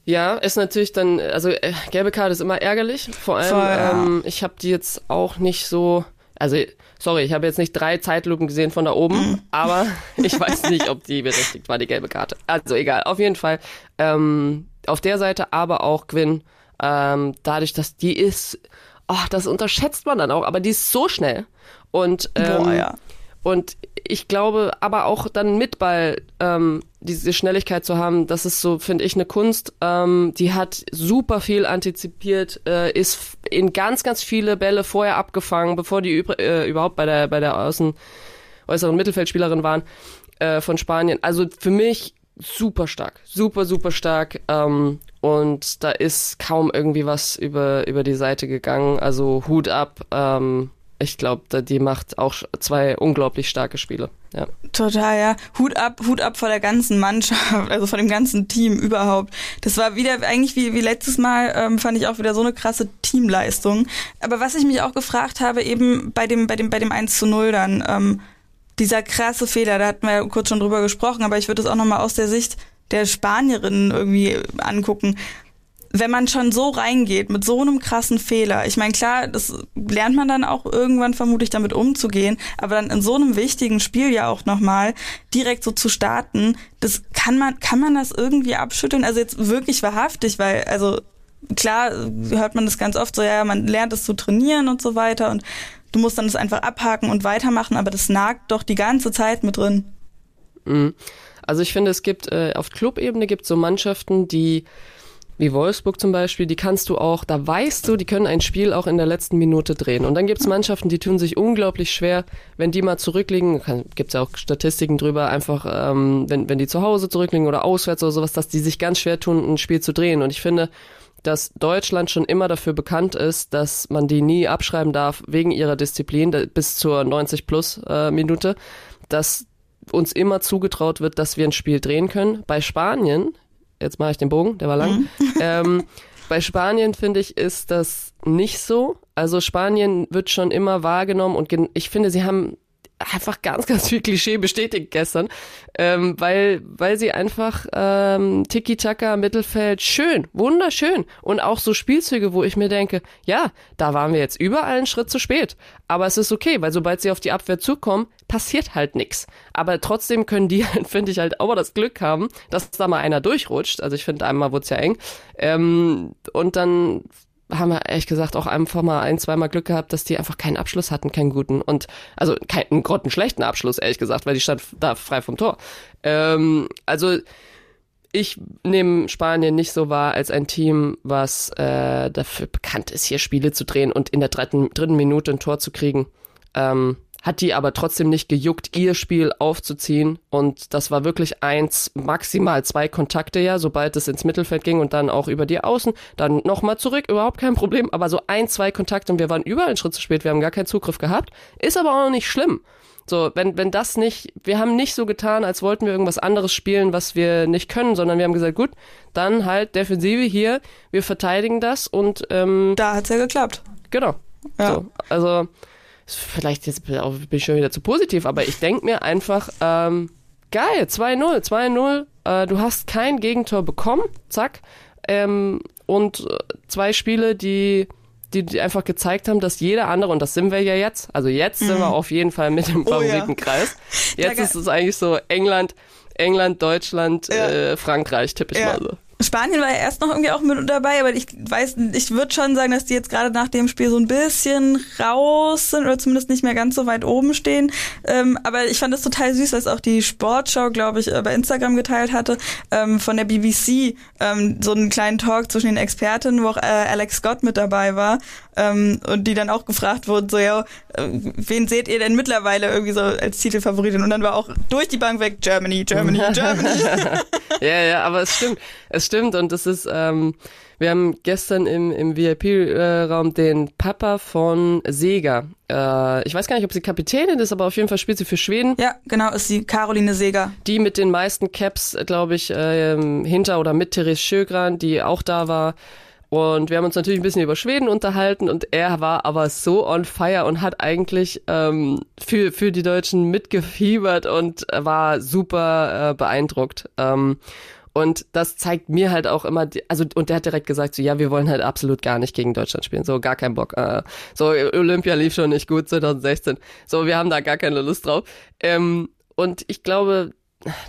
S3: Ja, ist natürlich dann, also äh, gelbe Karte ist immer ärgerlich. Vor allem, Voll, ja. ähm, ich habe die jetzt auch nicht so, also sorry, ich habe jetzt nicht drei Zeitlupen gesehen von da oben, mhm. aber ich weiß nicht, ob die berechtigt war, die gelbe Karte. Also egal, auf jeden Fall. Ähm, auf der Seite, aber auch Gwyn, ähm, dadurch, dass die ist, oh, das unterschätzt man dann auch, aber die ist so schnell. Und, ähm, Boah, ja. und ich glaube, aber auch dann mit Ball ähm, diese Schnelligkeit zu haben, das ist so, finde ich, eine Kunst. Ähm, die hat super viel antizipiert, äh, ist in ganz, ganz viele Bälle vorher abgefangen, bevor die äh, überhaupt bei der bei der Außen äußeren Mittelfeldspielerin waren äh, von Spanien. Also für mich super stark, super, super stark. Ähm, und da ist kaum irgendwie was über, über die Seite gegangen. Also Hut ab. Ähm, ich glaube, die macht auch zwei unglaublich starke Spiele. Ja.
S1: Total, ja. Hut ab, Hut ab vor der ganzen Mannschaft, also vor dem ganzen Team überhaupt. Das war wieder eigentlich wie, wie letztes Mal, ähm, fand ich auch wieder so eine krasse Teamleistung. Aber was ich mich auch gefragt habe, eben bei dem, bei dem, bei dem 1 zu 0 dann, ähm, dieser krasse Fehler, da hatten wir ja kurz schon drüber gesprochen, aber ich würde es auch nochmal aus der Sicht der Spanierinnen irgendwie angucken. Wenn man schon so reingeht mit so einem krassen Fehler, ich meine, klar, das lernt man dann auch irgendwann vermutlich damit umzugehen, aber dann in so einem wichtigen Spiel ja auch nochmal direkt so zu starten, das kann man, kann man das irgendwie abschütteln? Also jetzt wirklich wahrhaftig, weil, also klar hört man das ganz oft so, ja, man lernt es zu trainieren und so weiter und du musst dann das einfach abhaken und weitermachen, aber das nagt doch die ganze Zeit mit drin.
S3: Mhm. Also ich finde, es gibt äh, auf Clubebene gibt es so Mannschaften, die wie Wolfsburg zum Beispiel, die kannst du auch, da weißt du, die können ein Spiel auch in der letzten Minute drehen. Und dann gibt es Mannschaften, die tun sich unglaublich schwer, wenn die mal zurückliegen, gibt es ja auch Statistiken drüber, einfach ähm, wenn, wenn die zu Hause zurückliegen oder auswärts oder sowas, dass die sich ganz schwer tun, ein Spiel zu drehen. Und ich finde, dass Deutschland schon immer dafür bekannt ist, dass man die nie abschreiben darf wegen ihrer Disziplin bis zur 90 plus äh, Minute, dass uns immer zugetraut wird, dass wir ein Spiel drehen können. Bei Spanien, jetzt mache ich den Bogen, der war lang. Mhm. Ähm, bei Spanien finde ich ist das nicht so. Also Spanien wird schon immer wahrgenommen und ich finde, sie haben einfach ganz, ganz viel Klischee bestätigt gestern, ähm, weil, weil sie einfach ähm, Tiki-Taka, Mittelfeld, schön, wunderschön und auch so Spielzüge, wo ich mir denke, ja, da waren wir jetzt überall einen Schritt zu spät, aber es ist okay, weil sobald sie auf die Abwehr zukommen, passiert halt nix. Aber trotzdem können die, finde ich, halt auch mal das Glück haben, dass da mal einer durchrutscht, also ich finde, einmal wurde es ja eng, ähm, und dann haben wir ehrlich gesagt auch einfach mal ein, zweimal Glück gehabt, dass die einfach keinen Abschluss hatten, keinen guten. Und also keinen grottenschlechten Abschluss, ehrlich gesagt, weil die stand da frei vom Tor. Ähm, also ich nehme Spanien nicht so wahr als ein Team, was äh, dafür bekannt ist, hier Spiele zu drehen und in der dritten, dritten Minute ein Tor zu kriegen. Ähm, hat die aber trotzdem nicht gejuckt, ihr Spiel aufzuziehen. Und das war wirklich eins, maximal zwei Kontakte ja, sobald es ins Mittelfeld ging und dann auch über die Außen. Dann nochmal zurück, überhaupt kein Problem. Aber so ein, zwei Kontakte und wir waren überall einen Schritt zu spät, wir haben gar keinen Zugriff gehabt. Ist aber auch nicht schlimm. So, wenn, wenn das nicht, wir haben nicht so getan, als wollten wir irgendwas anderes spielen, was wir nicht können, sondern wir haben gesagt, gut, dann halt Defensive hier, wir verteidigen das und ähm,
S1: Da hat's ja geklappt.
S3: genau.
S1: Ja.
S3: So, also vielleicht jetzt bin ich schon wieder zu positiv, aber ich denke mir einfach, ähm, geil, 2-0, 2-0, äh, du hast kein Gegentor bekommen, zack, ähm, und äh, zwei Spiele, die, die, die einfach gezeigt haben, dass jeder andere, und das sind wir ja jetzt, also jetzt sind wir auf jeden Fall mit im
S1: Mhm. Oh ja.
S3: Favoritenkreis. Jetzt ist es eigentlich so England, England, Deutschland,
S1: Ja.
S3: äh, Frankreich, tippe ich
S1: Ja.
S3: mal so.
S1: Spanien war ja erst noch irgendwie auch mit dabei, aber ich weiß, ich würde schon sagen, dass die jetzt gerade nach dem Spiel so ein bisschen raus sind oder zumindest nicht mehr ganz so weit oben stehen. Ähm, aber ich fand es total süß, was auch die Sportschau, glaube ich, äh, bei Instagram geteilt hatte, ähm, von der BBC, ähm, so einen kleinen Talk zwischen den Expertinnen, wo auch äh, Alex Scott mit dabei war ähm, und die dann auch gefragt wurden, so ja, äh, wen seht ihr denn mittlerweile irgendwie so als Titelfavoritin? Und dann war auch durch die Bank weg Germany, Germany, Germany.
S3: Ja, ja, aber es stimmt. Es stimmt und es ist, ähm, wir haben gestern im, im VIP-Raum den Papa von Sega. Äh, ich weiß gar nicht, ob sie Kapitänin ist, aber auf jeden Fall spielt sie für Schweden.
S1: ja, genau, ist die Caroline Seger.
S3: Die mit den meisten Caps, glaube ich, ähm, hinter oder mit Therese Sjögran, die auch da war. Und wir haben uns natürlich ein bisschen über Schweden unterhalten und er war aber so on fire und hat eigentlich ähm, für, für die Deutschen mitgefiebert und war super äh, beeindruckt. Ähm, und das zeigt mir halt auch immer, also und der hat direkt gesagt, so ja, wir wollen halt absolut gar nicht gegen Deutschland spielen, so gar keinen Bock. Äh, so Olympia lief schon nicht gut 2016, so wir haben da gar keine Lust drauf. Ähm, und ich glaube,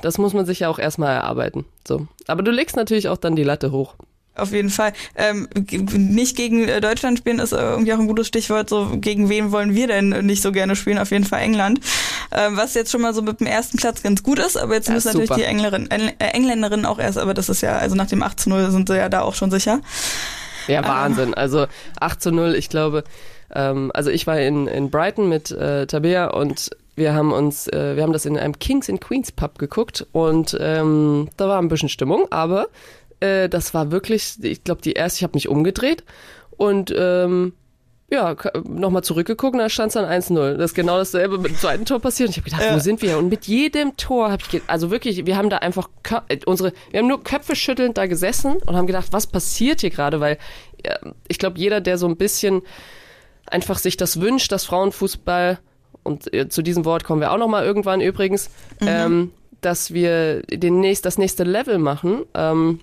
S3: das muss man sich ja auch erstmal erarbeiten. So, aber du legst natürlich auch dann die Latte hoch.
S1: Auf jeden Fall. Ähm, nicht gegen äh, Deutschland spielen ist äh, irgendwie auch ein gutes Stichwort. So gegen wen wollen wir denn nicht so gerne spielen? Auf jeden Fall England. Ähm, was jetzt schon mal so mit dem ersten Platz ganz gut ist, aber jetzt
S3: Ja,
S1: müssen natürlich
S3: super.
S1: die Englerin, äh, Engländerinnen auch erst, aber das ist ja, also nach dem 8 zu 0 sind sie ja da auch schon sicher.
S3: Ja, Wahnsinn. Also 8 zu 0, ich glaube, ähm, also ich war in, in Brighton mit äh, Tabea und wir haben uns, äh, wir haben das in einem Kings and Queens Pub geguckt und ähm, da war ein bisschen Stimmung, aber äh, das war wirklich, ich glaube, die erste, ich habe mich umgedreht und ähm, ja, nochmal zurückgeguckt, da stand es dann 1-0. Das ist genau dasselbe mit dem zweiten Tor passiert. Und ich habe gedacht, wo sind wir? Und mit jedem Tor habe ich, also wirklich, wir haben da einfach äh, unsere, wir haben nur Köpfe schüttelnd da gesessen und haben gedacht, was passiert hier gerade? Weil ja, ich glaube, jeder, der so ein bisschen einfach sich das wünscht, dass Frauenfußball und äh, zu diesem Wort kommen wir auch nochmal irgendwann übrigens, ähm, dass wir den nächst, das nächste Level machen. Ähm,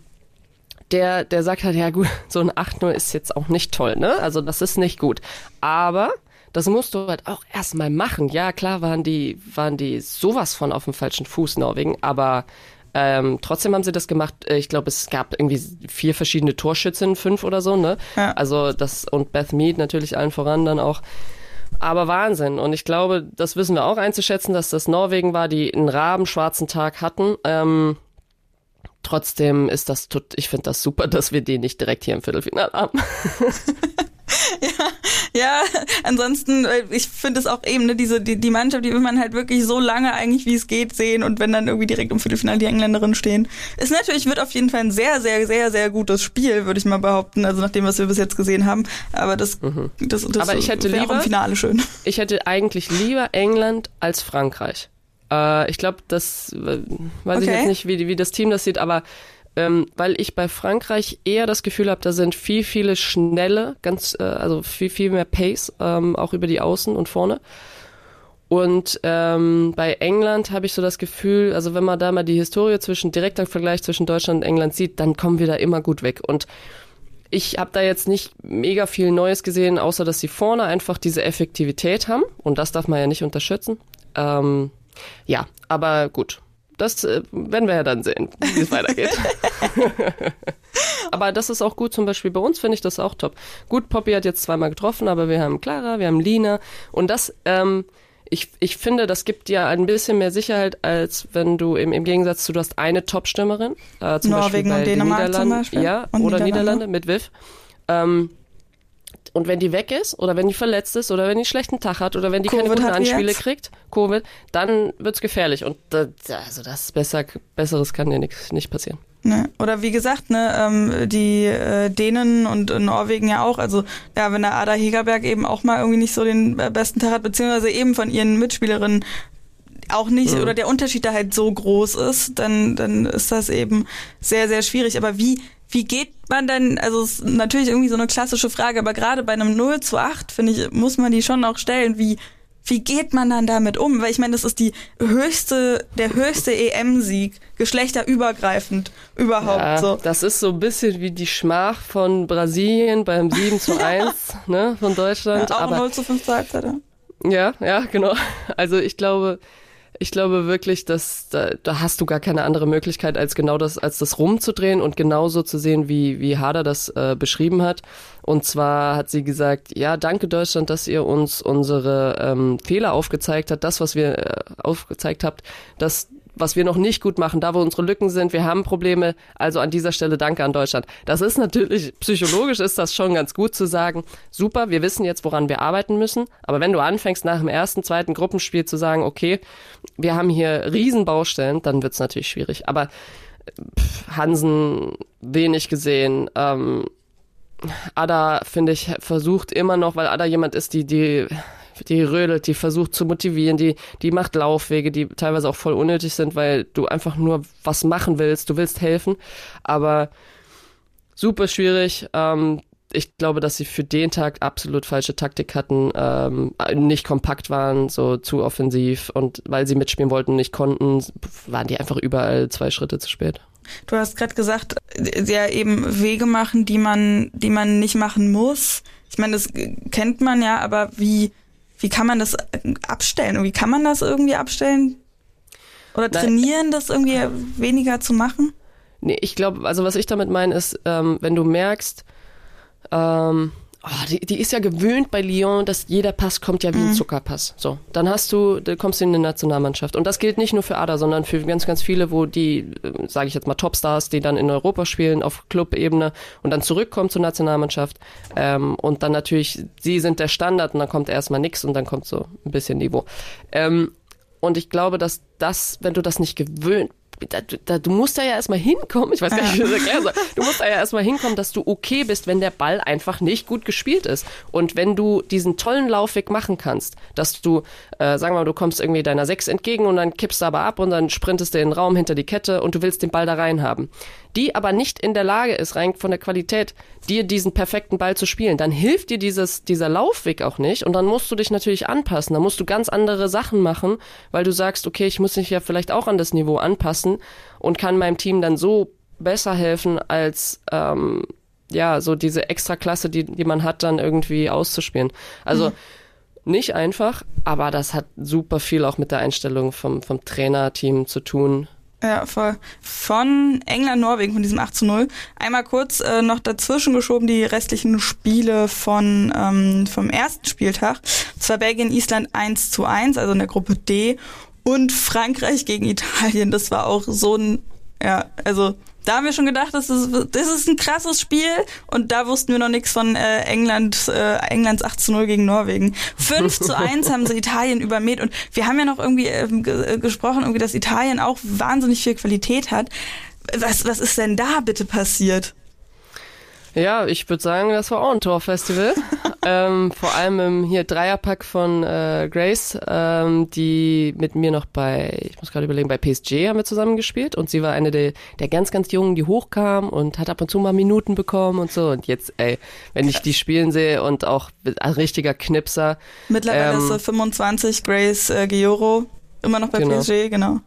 S3: der, der sagt halt, ja gut, so ein 8-0 ist jetzt auch nicht toll, ne? Also das ist nicht gut. Aber das musst du halt auch erstmal machen. Ja, klar waren die, waren die sowas von auf dem falschen Fuß, Norwegen, aber ähm, trotzdem haben sie das gemacht. Äh, Ich glaube, es gab irgendwie vier verschiedene Torschützen, fünf oder so, ne?
S1: Ja.
S3: Also das und Beth Mead natürlich allen voran dann auch. Aber Wahnsinn. Und ich glaube, das wissen wir auch einzuschätzen, dass das Norwegen war, die einen rabenschwarzen Tag hatten. Ähm, trotzdem ist das, tut, ich finde das super, dass wir den nicht direkt hier im Viertelfinale haben.
S1: Ja, ansonsten, äh, ich finde es auch eben, ne, diese, die, die Mannschaft, die will man halt wirklich so lange eigentlich, wie es geht, sehen und wenn dann irgendwie direkt im Viertelfinale die Engländerinnen stehen. Ist natürlich, wird auf jeden Fall ein sehr, sehr, sehr, sehr gutes Spiel, würde ich mal behaupten, also nach dem, was wir bis jetzt gesehen haben. Aber das, das, das
S3: Mhm. Aber ich hätte
S1: wäre auch
S3: lieber-
S1: im Finale schön.
S3: Ich hätte eigentlich lieber England als Frankreich. Äh, ich glaube, das äh, weiß ich
S1: Okay.
S3: jetzt nicht, wie, wie das Team das sieht, aber ähm, weil ich bei Frankreich eher das Gefühl habe, da sind viel, viele schnelle, ganz, äh, also viel, viel mehr Pace, ähm, auch über die Außen und vorne. Und ähm, bei England habe ich so das Gefühl, also wenn man da mal die Historie zwischen, direkter Vergleich zwischen Deutschland und England sieht, dann kommen wir da immer gut weg. Und ich habe da jetzt nicht mega viel Neues gesehen, außer dass sie vorne einfach diese Effektivität haben. Und das darf man ja nicht unterschätzen. Ähm, ja, aber gut. das äh, werden wir ja dann sehen, wie es weitergeht. aber das ist auch gut, zum Beispiel bei uns finde ich das auch top. Gut, Poppy hat jetzt zweimal getroffen, aber wir haben Clara, wir haben Lina und das, ähm, ich, ich finde, das gibt dir ein bisschen mehr Sicherheit, als wenn du im, im Gegensatz zu, du hast eine Top-Stimmerin,
S1: äh, zum Norwegen Beispiel und Dänemark zum Beispiel.
S3: Ja, und oder Niederlande, Niederlande mit Viv. Ähm, und wenn die weg ist oder wenn die verletzt ist oder wenn die einen schlechten Tag hat oder wenn die Covid keine guten Anspiele kriegt, Covid, dann wird's gefährlich. Und das, also das besser, Besseres kann dir nicht, nicht passieren.
S1: Ne? Oder wie gesagt, ne, ähm, die äh, Dänen und äh, Norwegen ja auch. Also ja, wenn der Ada Hegerberg eben auch mal irgendwie nicht so den äh, besten Tag hat, beziehungsweise eben von ihren Mitspielerinnen auch nicht ja. oder der Unterschied da halt so groß ist, dann dann ist das eben sehr sehr schwierig. Aber wie wie geht man denn, also ist natürlich irgendwie so eine klassische Frage, aber gerade bei einem 0 zu 8, finde ich, muss man die schon auch stellen, wie, wie geht man dann damit um? Weil ich meine, das ist die höchste, der höchste EM-Sieg, geschlechterübergreifend überhaupt ja, so.
S3: Das ist so ein bisschen wie die Schmach von Brasilien beim 7 zu 1, ne, von Deutschland.
S1: Ja, auch aber, 0 zu 5 zur Halbzeit,
S3: ja. Ja, ja, genau. Also ich glaube, ich glaube wirklich, dass da, da hast du gar keine andere Möglichkeit, als genau das, als das rumzudrehen und genauso zu sehen, wie, wie Hader das äh, beschrieben hat. Und zwar hat sie gesagt, ja, danke Deutschland, dass ihr uns unsere ähm, Fehler aufgezeigt habt, das, was wir äh, aufgezeigt habt, dass was wir noch nicht gut machen, da wo unsere Lücken sind, wir haben Probleme, also an dieser Stelle danke an Deutschland. Das ist natürlich, psychologisch ist das schon ganz gut zu sagen, super, wir wissen jetzt, woran wir arbeiten müssen, aber wenn du anfängst nach dem ersten, zweiten Gruppenspiel zu sagen, okay, wir haben hier Riesenbaustellen, dann wird's natürlich schwierig. Aber pff, Hansen wenig gesehen, ähm, Ada, finde ich, versucht immer noch, weil Ada jemand ist, die, die die rödelt, die versucht zu motivieren, die, die macht Laufwege, die teilweise auch voll unnötig sind, weil du einfach nur was machen willst, du willst helfen, aber super schwierig. Ähm, ich glaube, dass sie für den Tag absolut falsche Taktik hatten, ähm, nicht kompakt waren, so zu offensiv und weil sie mitspielen wollten und nicht konnten, waren die einfach überall zwei Schritte zu spät.
S1: Du hast gerade gesagt, ja eben Wege machen, die man, die man nicht machen muss. Ich meine, das kennt man ja, aber wie wie kann man das abstellen? Und wie kann man das irgendwie abstellen? Oder trainieren, das irgendwie weniger zu machen?
S3: Nee, ich glaube, also was ich damit meine, ist, ähm, wenn du merkst, ähm, Oh, die, die ist ja gewöhnt bei Lyon, dass jeder Pass kommt ja wie ein mhm. Zuckerpass. So, dann hast du, du kommst in eine Nationalmannschaft. Und das gilt nicht nur für Ada, sondern für ganz, ganz viele, wo die, äh, sage ich jetzt mal, Topstars, die dann in Europa spielen auf Clubebene und dann zurückkommen zur Nationalmannschaft. Ähm, und dann natürlich, sie sind der Standard und dann kommt erstmal nix und dann kommt so ein bisschen Niveau. Ähm, und ich glaube, dass das, wenn du das nicht gewöhnt da, da, du musst da ja erstmal hinkommen, ich weiß gar nicht, wie ich das erklären soll. Du musst da ja erstmal hinkommen, dass du okay bist, wenn der Ball einfach nicht gut gespielt ist. Und wenn du diesen tollen Laufweg machen kannst, dass du, äh, sagen wir mal, du kommst irgendwie deiner Sechs entgegen und dann kippst du aber ab und dann sprintest du in den Raum hinter die Kette und du willst den Ball da rein haben die aber nicht in der Lage ist, rein von der Qualität, dir diesen perfekten Ball zu spielen, dann hilft dir dieses, dieser Laufweg auch nicht und dann musst du dich natürlich anpassen. Dann musst du ganz andere Sachen machen, weil du sagst, okay, ich muss mich ja vielleicht auch an das Niveau anpassen und kann meinem Team dann so besser helfen, als ähm, ja, so diese Extraklasse, die, die man hat, dann irgendwie auszuspielen. Also mhm. nicht einfach, aber das hat super viel auch mit der Einstellung vom, vom Trainerteam zu tun.
S1: Ja, voll. Von England, Norwegen, von diesem 8 zu 0. Einmal kurz äh, noch dazwischen geschoben die restlichen Spiele von ähm, vom ersten Spieltag. Zwar Belgien, Island 1 zu 1, also in der Gruppe D. Und Frankreich gegen Italien. Das war auch so ein, ja, also da haben wir schon gedacht, das ist, das ist ein krasses Spiel und da wussten wir noch nichts von äh, England, äh, Englands 8 zu 0 gegen Norwegen. 5 zu 1 haben sie Italien übermäht und wir haben ja noch irgendwie äh, gesprochen, irgendwie, dass Italien auch wahnsinnig viel Qualität hat. Was, was ist denn da bitte passiert?
S3: Ja, ich würde sagen, das war auch ein Torfestival. ähm, vor allem im hier Dreierpack von äh, Grace, ähm, die mit mir noch bei, ich muss gerade überlegen, bei PSG haben wir zusammen gespielt und sie war eine der, der ganz, ganz Jungen, die hochkam und hat ab und zu mal Minuten bekommen und so. Und jetzt, ey, wenn ich die spielen sehe und auch ein richtiger Knipser.
S1: Mittlerweile ähm, ist sie 25, Grace äh, Gioro, immer noch bei genau. PSG, genau.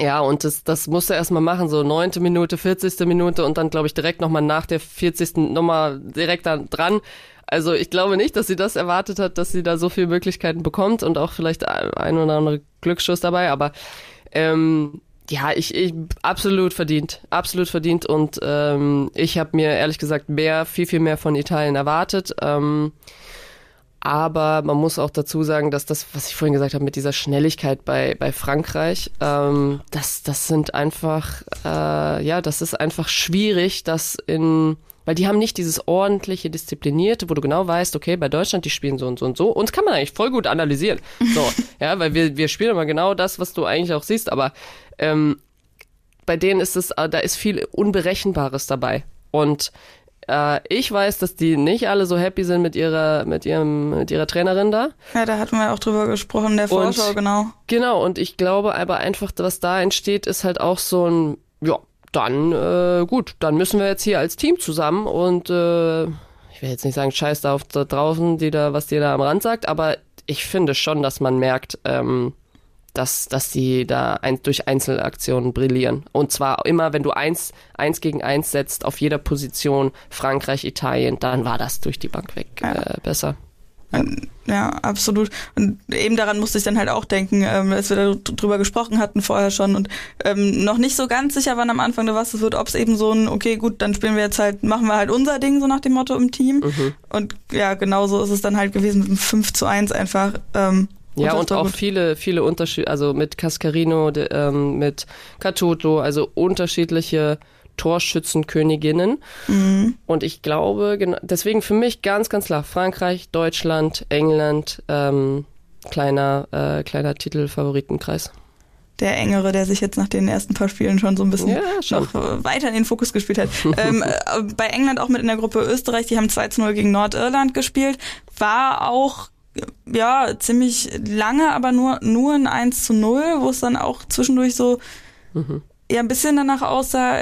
S3: Ja, und das, das musste er erstmal machen, so neunte Minute, 40. Minute und dann, glaube ich, direkt nochmal nach der 40. nochmal direkt da dran. Also ich glaube nicht, dass sie das erwartet hat, dass sie da so viele Möglichkeiten bekommt und auch vielleicht ein oder andere Glücksschuss dabei, aber ähm, ja, ich, ich absolut verdient, absolut verdient und ähm, ich habe mir ehrlich gesagt mehr, viel viel mehr von Italien erwartet. Ähm, aber man muss auch dazu sagen, dass das, was ich vorhin gesagt habe, mit dieser Schnelligkeit bei, bei Frankreich, ähm, das, das sind einfach, äh, ja, das ist einfach schwierig, das in, weil die haben nicht dieses ordentliche, disziplinierte, wo du genau weißt, okay, bei Deutschland, die spielen so und so und so. Uns kann man eigentlich voll gut analysieren. So, ja, weil wir, wir spielen immer genau das, was du eigentlich auch siehst, aber ähm, bei denen ist es, äh, da ist viel Unberechenbares dabei. Und äh, ich weiß, dass die nicht alle so happy sind mit ihrer, mit ihrem, mit ihrer Trainerin da.
S1: Ja, da hatten wir auch drüber gesprochen in der Vorschau,
S3: und,
S1: genau.
S3: Genau, und ich glaube aber einfach, was da entsteht, ist halt auch so ein, ja, dann, äh, gut, dann müssen wir jetzt hier als Team zusammen und äh, ich will jetzt nicht sagen, scheiß da auf da draußen, die da, was dir da am Rand sagt, aber ich finde schon, dass man merkt, ähm, dass, dass die da ein, durch Einzelaktionen brillieren. Und zwar immer, wenn du eins, eins gegen eins setzt auf jeder Position, Frankreich, Italien, dann war das durch die Bank weg ja. äh, besser.
S1: Ja, absolut. Und eben daran musste ich dann halt auch denken, ähm, als wir darüber gesprochen hatten vorher schon und ähm, noch nicht so ganz sicher waren am Anfang, was es wird, ob es eben so ein, okay, gut, dann spielen wir jetzt halt, machen wir halt unser Ding, so nach dem Motto im Team. Mhm. Und ja, genauso ist es dann halt gewesen mit einem 5 zu 1 einfach. Ähm,
S3: ja, und auch gut. viele, viele Unterschiede, also mit Cascarino, de, ähm, mit Catuto, also unterschiedliche Torschützenköniginnen. Mhm. Und ich glaube, deswegen für mich ganz, ganz klar, Frankreich, Deutschland, England, ähm, kleiner, äh, kleiner Titelfavoritenkreis
S1: der engere, der sich jetzt nach den ersten paar Spielen schon so ein bisschen ja, noch weiter in den Fokus gespielt hat. ähm, äh, bei England auch mit in der Gruppe Österreich, die haben 2 zu 0 gegen Nordirland gespielt, war auch ja, ziemlich lange, aber nur, nur ein 1 zu 0, wo es dann auch zwischendurch so mhm. ja ein bisschen danach aussah,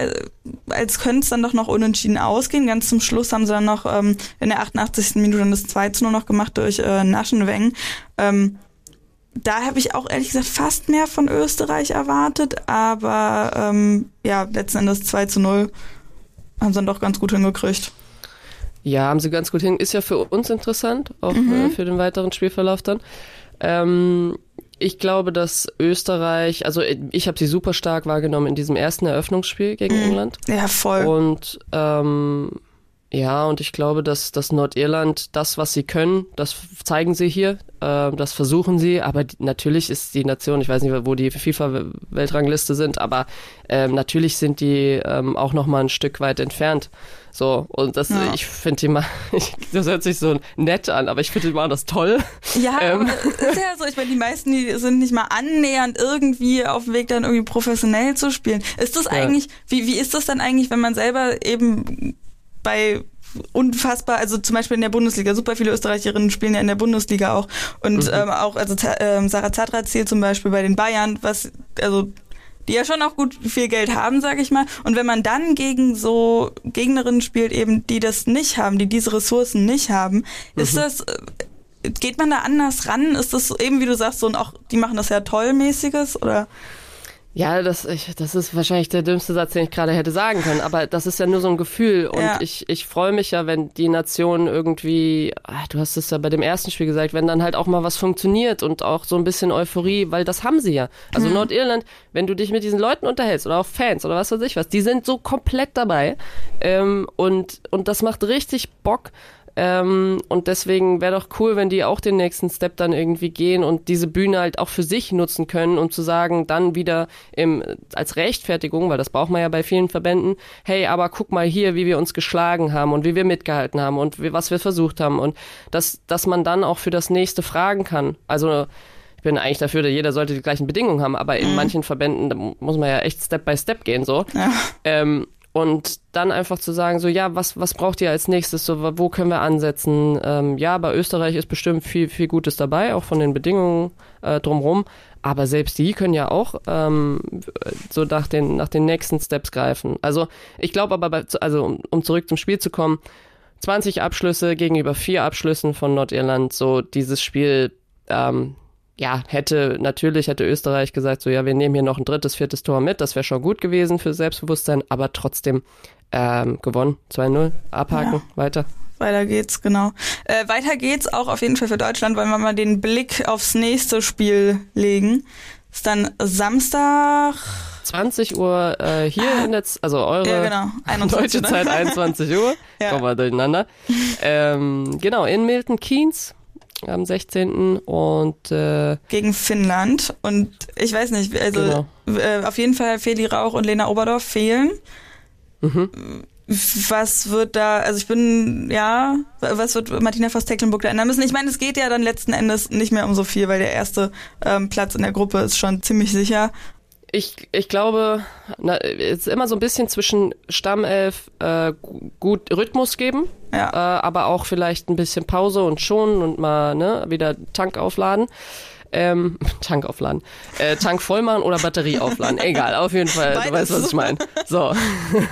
S1: als könnte es dann doch noch unentschieden ausgehen. Ganz zum Schluss haben sie dann noch ähm, in der 88. Minute dann das 2 zu 0 noch gemacht durch äh, Naschenweng. Ähm, da habe ich auch ehrlich gesagt fast mehr von Österreich erwartet, aber ähm, ja, letzten Endes 2 zu 0 haben sie dann doch ganz gut hingekriegt.
S3: Ja, haben sie ganz gut hin. Ist ja für uns interessant, auch mhm. äh, für den weiteren Spielverlauf dann. Ähm, ich glaube, dass Österreich, also ich habe sie super stark wahrgenommen in diesem ersten Eröffnungsspiel gegen mhm. England.
S1: Ja, voll.
S3: Und ähm, ja, und ich glaube, dass, dass Nordirland das, was sie können, das zeigen sie hier, äh, das versuchen sie, aber die, natürlich ist die Nation, ich weiß nicht, wo die FIFA-Weltrangliste sind, aber äh, natürlich sind die ähm, auch noch mal ein Stück weit entfernt. So, und das, ja. ich finde die mal, das hört sich so nett an, aber ich finde die mal das toll.
S1: Ja, ähm. ist ja so, ich meine, die meisten, die sind nicht mal annähernd irgendwie auf dem Weg, dann irgendwie professionell zu spielen. Ist das ja. eigentlich, wie, wie ist das dann eigentlich, wenn man selber eben bei unfassbar, also zum Beispiel in der Bundesliga, super viele Österreicherinnen spielen ja in der Bundesliga auch. Und mhm. ähm, auch, also ähm, Sarah Zadra zählt zum Beispiel bei den Bayern, was, also die ja schon auch gut viel Geld haben, sage ich mal. Und wenn man dann gegen so Gegnerinnen spielt, eben die das nicht haben, die diese Ressourcen nicht haben, mhm. ist das äh, geht man da anders ran? Ist das eben wie du sagst so und auch die machen das ja tollmäßiges oder?
S3: Ja, das, ich, das ist wahrscheinlich der dümmste Satz, den ich gerade hätte sagen können. Aber das ist ja nur so ein Gefühl. Und ja. ich, ich freue mich ja, wenn die Nation irgendwie, ach, du hast es ja bei dem ersten Spiel gesagt, wenn dann halt auch mal was funktioniert und auch so ein bisschen Euphorie, weil das haben sie ja. Also mhm. Nordirland, wenn du dich mit diesen Leuten unterhältst oder auch Fans oder was weiß ich was, die sind so komplett dabei. Ähm, und, und das macht richtig Bock. Ähm, und deswegen wäre doch cool, wenn die auch den nächsten Step dann irgendwie gehen und diese Bühne halt auch für sich nutzen können, um zu sagen, dann wieder im, als Rechtfertigung, weil das braucht man ja bei vielen Verbänden, hey, aber guck mal hier, wie wir uns geschlagen haben und wie wir mitgehalten haben und wie, was wir versucht haben und dass, dass man dann auch für das nächste fragen kann. Also ich bin eigentlich dafür, dass jeder sollte die gleichen Bedingungen haben, aber in mhm. manchen Verbänden muss man ja echt Step by Step gehen so. Ja. Ähm, und dann einfach zu sagen, so, ja, was, was braucht ihr als nächstes? So, wo können wir ansetzen? Ähm, ja, bei Österreich ist bestimmt viel, viel Gutes dabei, auch von den Bedingungen äh, drumherum. Aber selbst die können ja auch ähm, so nach den, nach den nächsten Steps greifen. Also ich glaube aber, bei, also um, um zurück zum Spiel zu kommen, 20 Abschlüsse gegenüber vier Abschlüssen von Nordirland, so dieses Spiel, ähm, ja, hätte, natürlich hätte Österreich gesagt, so ja, wir nehmen hier noch ein drittes, viertes Tor mit, das wäre schon gut gewesen für Selbstbewusstsein, aber trotzdem ähm, gewonnen. 2-0, abhaken, ja. weiter.
S1: Weiter geht's, genau. Äh, weiter geht's auch auf jeden Fall für Deutschland, weil wir mal den Blick aufs nächste Spiel legen. Ist dann Samstag
S3: 20 Uhr äh, hier
S1: Ah.
S3: in der, Z- also eure
S1: Ja, genau. 21
S3: deutsche
S1: ne?
S3: Zeit 21 Uhr.
S1: Ja.
S3: Kommen wir durcheinander. ähm, genau, in Milton Keynes am 16. und äh,
S1: gegen Finnland. Und ich weiß nicht, also
S3: Genau.
S1: äh, auf jeden Fall Feli Rauch und Lena Oberdorf fehlen.
S3: Mhm.
S1: Was wird da, also ich bin, ja, was wird Martina Voss-Tecklenburg da ändern müssen? Ich meine, es geht ja dann letzten Endes nicht mehr um so viel, weil der erste ähm, Platz in der Gruppe ist schon ziemlich sicher.
S3: Ich, ich glaube, na, es ist immer so ein bisschen zwischen Stammelf äh, gu- gut Rhythmus geben,
S1: Ja.
S3: äh, aber auch vielleicht ein bisschen Pause und schonen und mal ne, wieder Tank aufladen. Ähm, Tank aufladen. Äh, Tank voll machen oder Batterie aufladen. Egal, auf jeden Fall. Du
S1: Beides.
S3: weißt, was ich meine. So.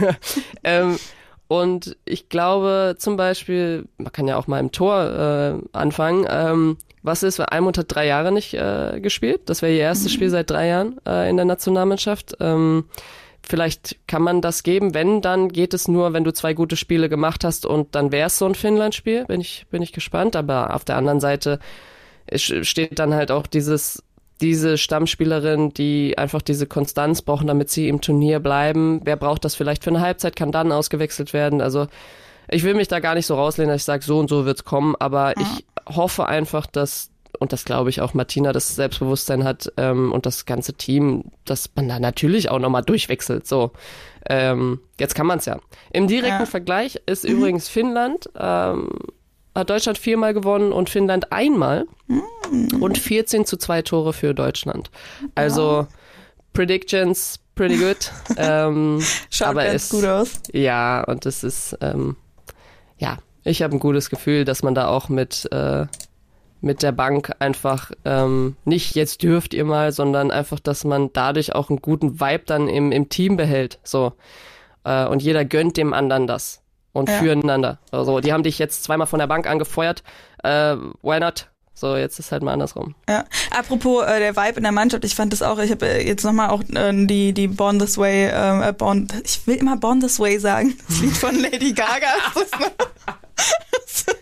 S3: ähm, und ich glaube zum Beispiel, man kann ja auch mal im Tor äh, anfangen. Ähm, was ist, weil Almut hat drei Jahre nicht äh, gespielt. Das wäre ihr erstes Spiel seit drei Jahren äh, in der Nationalmannschaft. Ähm, vielleicht kann man das geben. Wenn, dann geht es nur, wenn du zwei gute Spiele gemacht hast und dann wäre es so ein Finnland-Spiel. Bin ich, bin ich gespannt. Aber auf der anderen Seite steht dann halt auch dieses diese Stammspielerin, die einfach diese Konstanz brauchen, damit sie im Turnier bleiben. Wer braucht das vielleicht für eine Halbzeit, kann dann ausgewechselt werden. Also ich will mich da gar nicht so rauslehnen, dass ich sage, so und so wird's kommen, aber ich hoffe einfach, dass, und das glaube ich auch Martina, das Selbstbewusstsein hat ähm, und das ganze Team, dass man da natürlich auch nochmal durchwechselt. So, ähm, jetzt kann man's ja. Im direkten
S1: Ja.
S3: Vergleich ist übrigens Finnland, ähm, hat Deutschland viermal gewonnen und Finnland einmal und 14 zu 2 Tore für Deutschland. Also Predictions pretty good. ähm,
S1: Schaut
S3: aber
S1: ganz
S3: es,
S1: gut aus.
S3: Ja, und es ist, ähm, ich habe ein gutes Gefühl, dass man da auch mit, äh, mit der Bank einfach ähm, nicht jetzt dürft ihr mal, sondern einfach, dass man dadurch auch einen guten Vibe dann im, im Team behält. So. Äh, und jeder gönnt dem anderen das. Und
S1: Ja.
S3: füreinander. Also, die haben dich jetzt zweimal von der Bank angefeuert. Äh, why not? So, jetzt ist halt mal andersrum.
S1: Ja. Apropos äh, der Vibe in der Mannschaft, ich fand das auch, ich habe äh, jetzt nochmal auch äh, die, die Born This Way, äh, Born, ich will immer Born This Way sagen, das Lied von Lady Gaga. ist das, ne?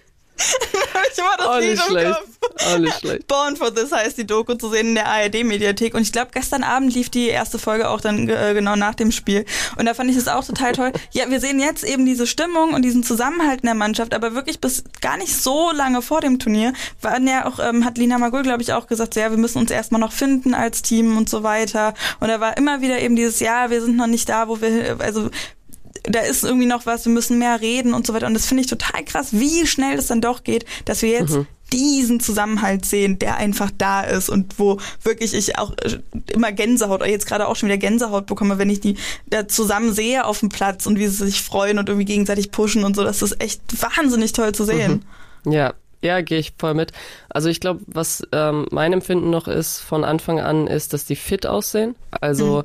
S1: hab ich immer das
S3: Auch
S1: Lied im
S3: schlecht.
S1: Kopf.
S3: Nicht schlecht.
S1: Born for This heißt die Doku zu sehen in der ARD-Mediathek. Und ich glaube, gestern Abend lief die erste Folge auch dann äh, genau nach dem Spiel. Und da fand ich es auch total toll. Ja, wir sehen jetzt eben diese Stimmung und diesen Zusammenhalt in der Mannschaft, aber wirklich bis gar nicht so lange vor dem Turnier waren ja auch, ähm, hat Lina Magul, glaube ich, auch gesagt, so, ja, wir müssen uns erstmal noch finden als Team und so weiter. Und da war immer wieder eben dieses, ja, wir sind noch nicht da, wo wir, also da ist irgendwie noch was, wir müssen mehr reden und so weiter. Und das finde ich total krass, wie schnell das dann doch geht, dass wir jetzt diesen Zusammenhalt sehen, der einfach da ist und wo wirklich ich auch äh, immer Gänsehaut, jetzt gerade auch schon wieder Gänsehaut bekomme, wenn ich die da zusammen sehe auf dem Platz und wie sie sich freuen und irgendwie gegenseitig pushen und so. Das ist echt wahnsinnig toll zu sehen.
S3: Ja, ja, gehe ich voll mit. Also ich glaube, was ähm, mein Empfinden noch ist von Anfang an, ist, dass die fit aussehen. Also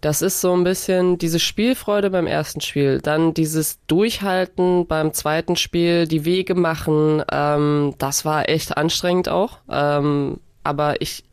S3: das ist so ein bisschen diese Spielfreude beim ersten Spiel, dann dieses Durchhalten beim zweiten Spiel, die Wege machen. Ähm, das war echt anstrengend auch. Ähm, aber ich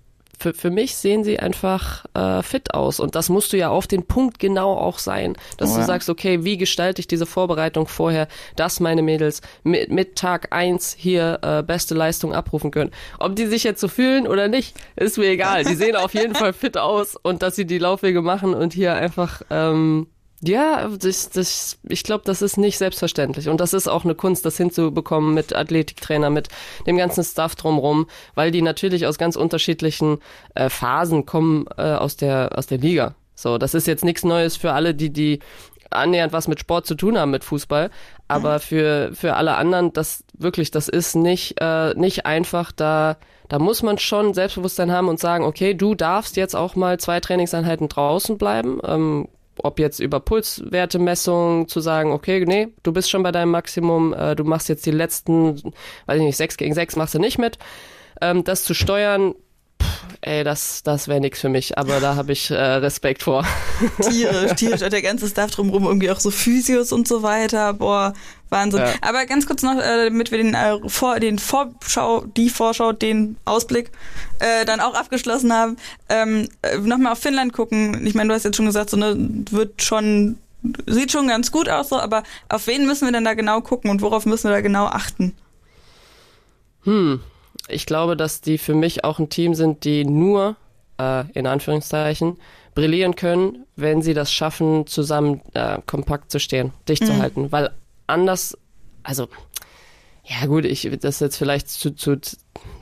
S3: für, für mich sehen sie einfach äh, fit aus. Und das musst du ja auf den Punkt genau auch sein. Dass
S1: Oh
S3: du
S1: ja.
S3: sagst, okay, wie gestalte ich diese Vorbereitung vorher, dass meine Mädels mit, mit Tag eins hier äh, beste Leistung abrufen können. Ob die sich jetzt so fühlen oder nicht, ist mir egal. Die sehen auf jeden Fall fit aus und dass sie die Laufwege machen und hier einfach ähm, ja, das, das, ich glaube, das ist nicht selbstverständlich. Und das ist auch eine Kunst, das hinzubekommen mit Athletiktrainer, mit dem ganzen Stuff drumrum, weil die natürlich aus ganz unterschiedlichen äh, Phasen kommen äh, aus, der, aus der Liga. So, das ist jetzt nichts Neues für alle, die, die annähernd was mit Sport zu tun haben, mit Fußball. Aber für, für alle anderen, das wirklich, das ist nicht, äh, nicht einfach. Da, da muss man schon Selbstbewusstsein haben und sagen, okay, du darfst jetzt auch mal zwei Trainingseinheiten draußen bleiben. Ähm, ob jetzt über Pulswertemessung zu sagen, okay, nee, du bist schon bei deinem Maximum, äh, du machst jetzt die letzten, weiß ich nicht, sechs gegen sechs machst du nicht mit. Ähm, das zu steuern, ey, das, das wäre nix für mich, aber da habe ich äh, Respekt vor.
S1: Tierisch, tierisch, und der ganze Stuff drumherum, irgendwie auch so Physios und so weiter, boah, Wahnsinn.
S3: Ja.
S1: Aber ganz kurz noch, äh, damit wir den, äh, vor, den Vorschau, die Vorschau, den Ausblick äh, dann auch abgeschlossen haben, ähm, äh, nochmal auf Finnland gucken. Ich meine, du hast jetzt schon gesagt, so ne, wird schon, sieht schon ganz gut aus, so, aber auf wen müssen wir denn da genau gucken und worauf müssen wir da genau achten?
S3: Hm, ich glaube, dass die für mich auch ein Team sind, die nur, äh, in Anführungszeichen, brillieren können, wenn sie das schaffen, zusammen äh, kompakt zu stehen, dicht mhm. zu halten. Weil anders, also, ja gut, ich, das ist jetzt vielleicht zu, zu,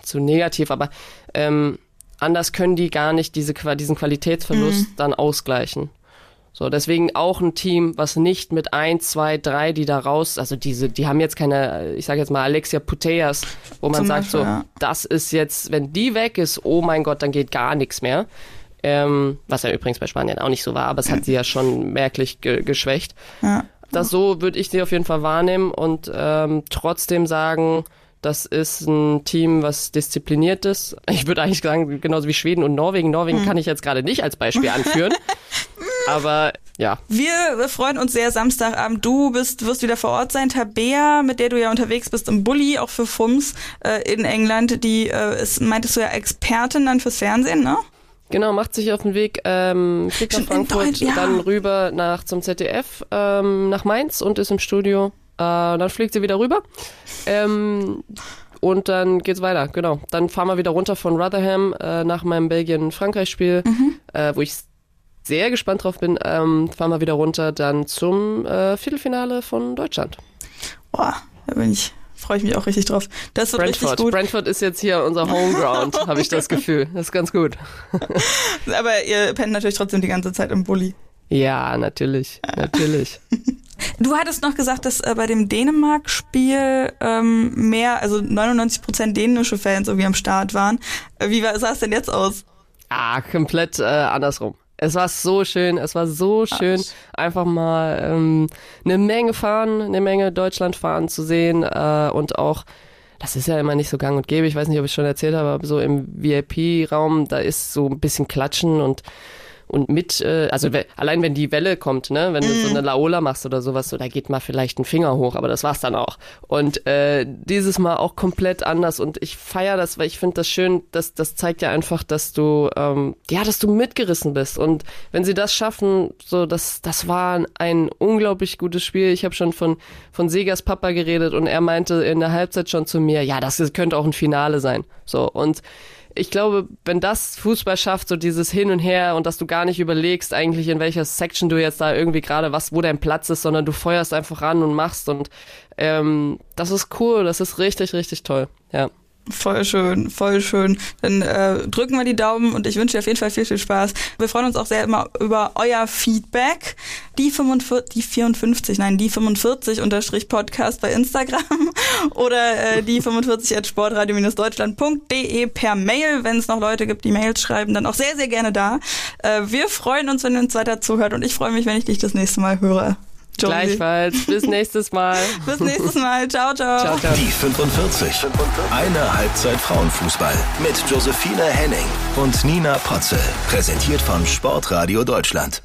S3: zu negativ, aber ähm, anders können die gar nicht diese, diesen Qualitätsverlust mhm. dann ausgleichen. So, deswegen auch ein Team, was nicht mit ein, zwei, drei, die da raus, also diese, die haben jetzt keine, ich sage jetzt mal Alexia Puteas, wo man Zum sagt Beispiel, so, ja. das ist jetzt, wenn die weg ist, oh mein Gott, dann geht gar nichts mehr. Ähm, was ja übrigens bei Spanien auch nicht so war, aber es hat sie ja schon merklich ge geschwächt. Ja. Das so würde ich sie auf jeden Fall wahrnehmen und ähm, trotzdem sagen, das ist ein Team, was diszipliniert ist. Ich würde eigentlich sagen, genauso wie Schweden und Norwegen. Norwegen hm. kann ich jetzt gerade nicht als Beispiel anführen. Aber ja.
S1: Wir freuen uns sehr Samstagabend. Du bist, wirst wieder vor Ort sein. Tabea, mit der du ja unterwegs bist im Bulli, auch für FUMS äh, in England, die äh, ist, meintest du ja Expertin dann fürs Fernsehen, ne?
S3: Genau, macht sich auf den Weg, ähm, fliegt nach Frankfurt, ja. dann rüber nach zum ZDF, ähm, nach Mainz und ist im Studio. Äh, dann fliegt sie wieder rüber. Ähm, und dann geht's weiter, genau. Dann fahren wir wieder runter von Rotherham äh, nach meinem Belgien-Frankreich-Spiel, mhm. äh, wo ich sehr gespannt drauf bin, ähm, fahren wir wieder runter dann zum äh, Viertelfinale von Deutschland.
S1: Boah, da bin ich freue ich mich auch richtig drauf. Das wird
S3: Brentford.
S1: richtig gut.
S3: Brentford ist jetzt hier unser Homeground, habe ich das Gefühl. Das ist ganz gut.
S1: Aber ihr pennt natürlich trotzdem die ganze Zeit im Bulli.
S3: Ja, natürlich, natürlich.
S1: Du hattest noch gesagt, dass äh, bei dem Dänemark-Spiel ähm, mehr, also 99 Prozent dänische Fans irgendwie am Start waren. Wie sah es denn jetzt aus?
S3: Ah, komplett äh, andersrum. Es war so schön, es war so schön, einfach mal ähm, eine Menge fahren, eine Menge Deutschland fahren zu sehen äh, und auch das ist ja immer nicht so gang und gäbe. Ich weiß nicht, ob ich schon erzählt habe, aber so im VIP-Raum, da ist so ein bisschen Klatschen und und mit, äh, also allein wenn die Welle kommt, ne, wenn du so mhm. eine Laola machst oder sowas, so da geht mal vielleicht ein Finger hoch, aber das war's dann auch. Und äh, dieses Mal auch komplett anders und ich feiere das, weil ich finde das schön, dass das zeigt ja einfach, dass du ähm, ja, dass du mitgerissen bist und wenn sie das schaffen, so das das war ein unglaublich gutes Spiel. Ich habe schon von von Segas Papa geredet und er meinte in der Halbzeit schon zu mir, ja, das könnte auch ein Finale sein. So und ich glaube, wenn das Fußball schafft, so dieses Hin und Her und dass du gar nicht überlegst eigentlich, in welcher Section du jetzt da irgendwie gerade was, wo dein Platz ist, sondern du feuerst einfach ran und machst und ähm, das ist cool, das ist richtig, richtig toll, ja.
S1: Voll schön, voll schön. Dann äh, drücken wir die Daumen und ich wünsche dir auf jeden Fall viel, viel Spaß. Wir freuen uns auch sehr immer über euer Feedback. Die 45, die 54, nein, die 45 unterstrich Podcast bei Instagram oder äh, die 45 at sportradio-deutschland.de per Mail. Wenn es noch Leute gibt, die Mails schreiben, dann auch sehr, sehr gerne da. Äh, wir freuen uns, wenn ihr uns weiter zuhört und ich freue mich, wenn ich dich das nächste Mal höre.
S3: Gleichfalls. Bis nächstes Mal.
S1: Bis nächstes Mal. Ciao, ciao. ciao, ciao.
S2: Die 45. Eine Halbzeit Frauenfußball mit Josephine Henning und Nina Potzel. Präsentiert von Sportradio Deutschland.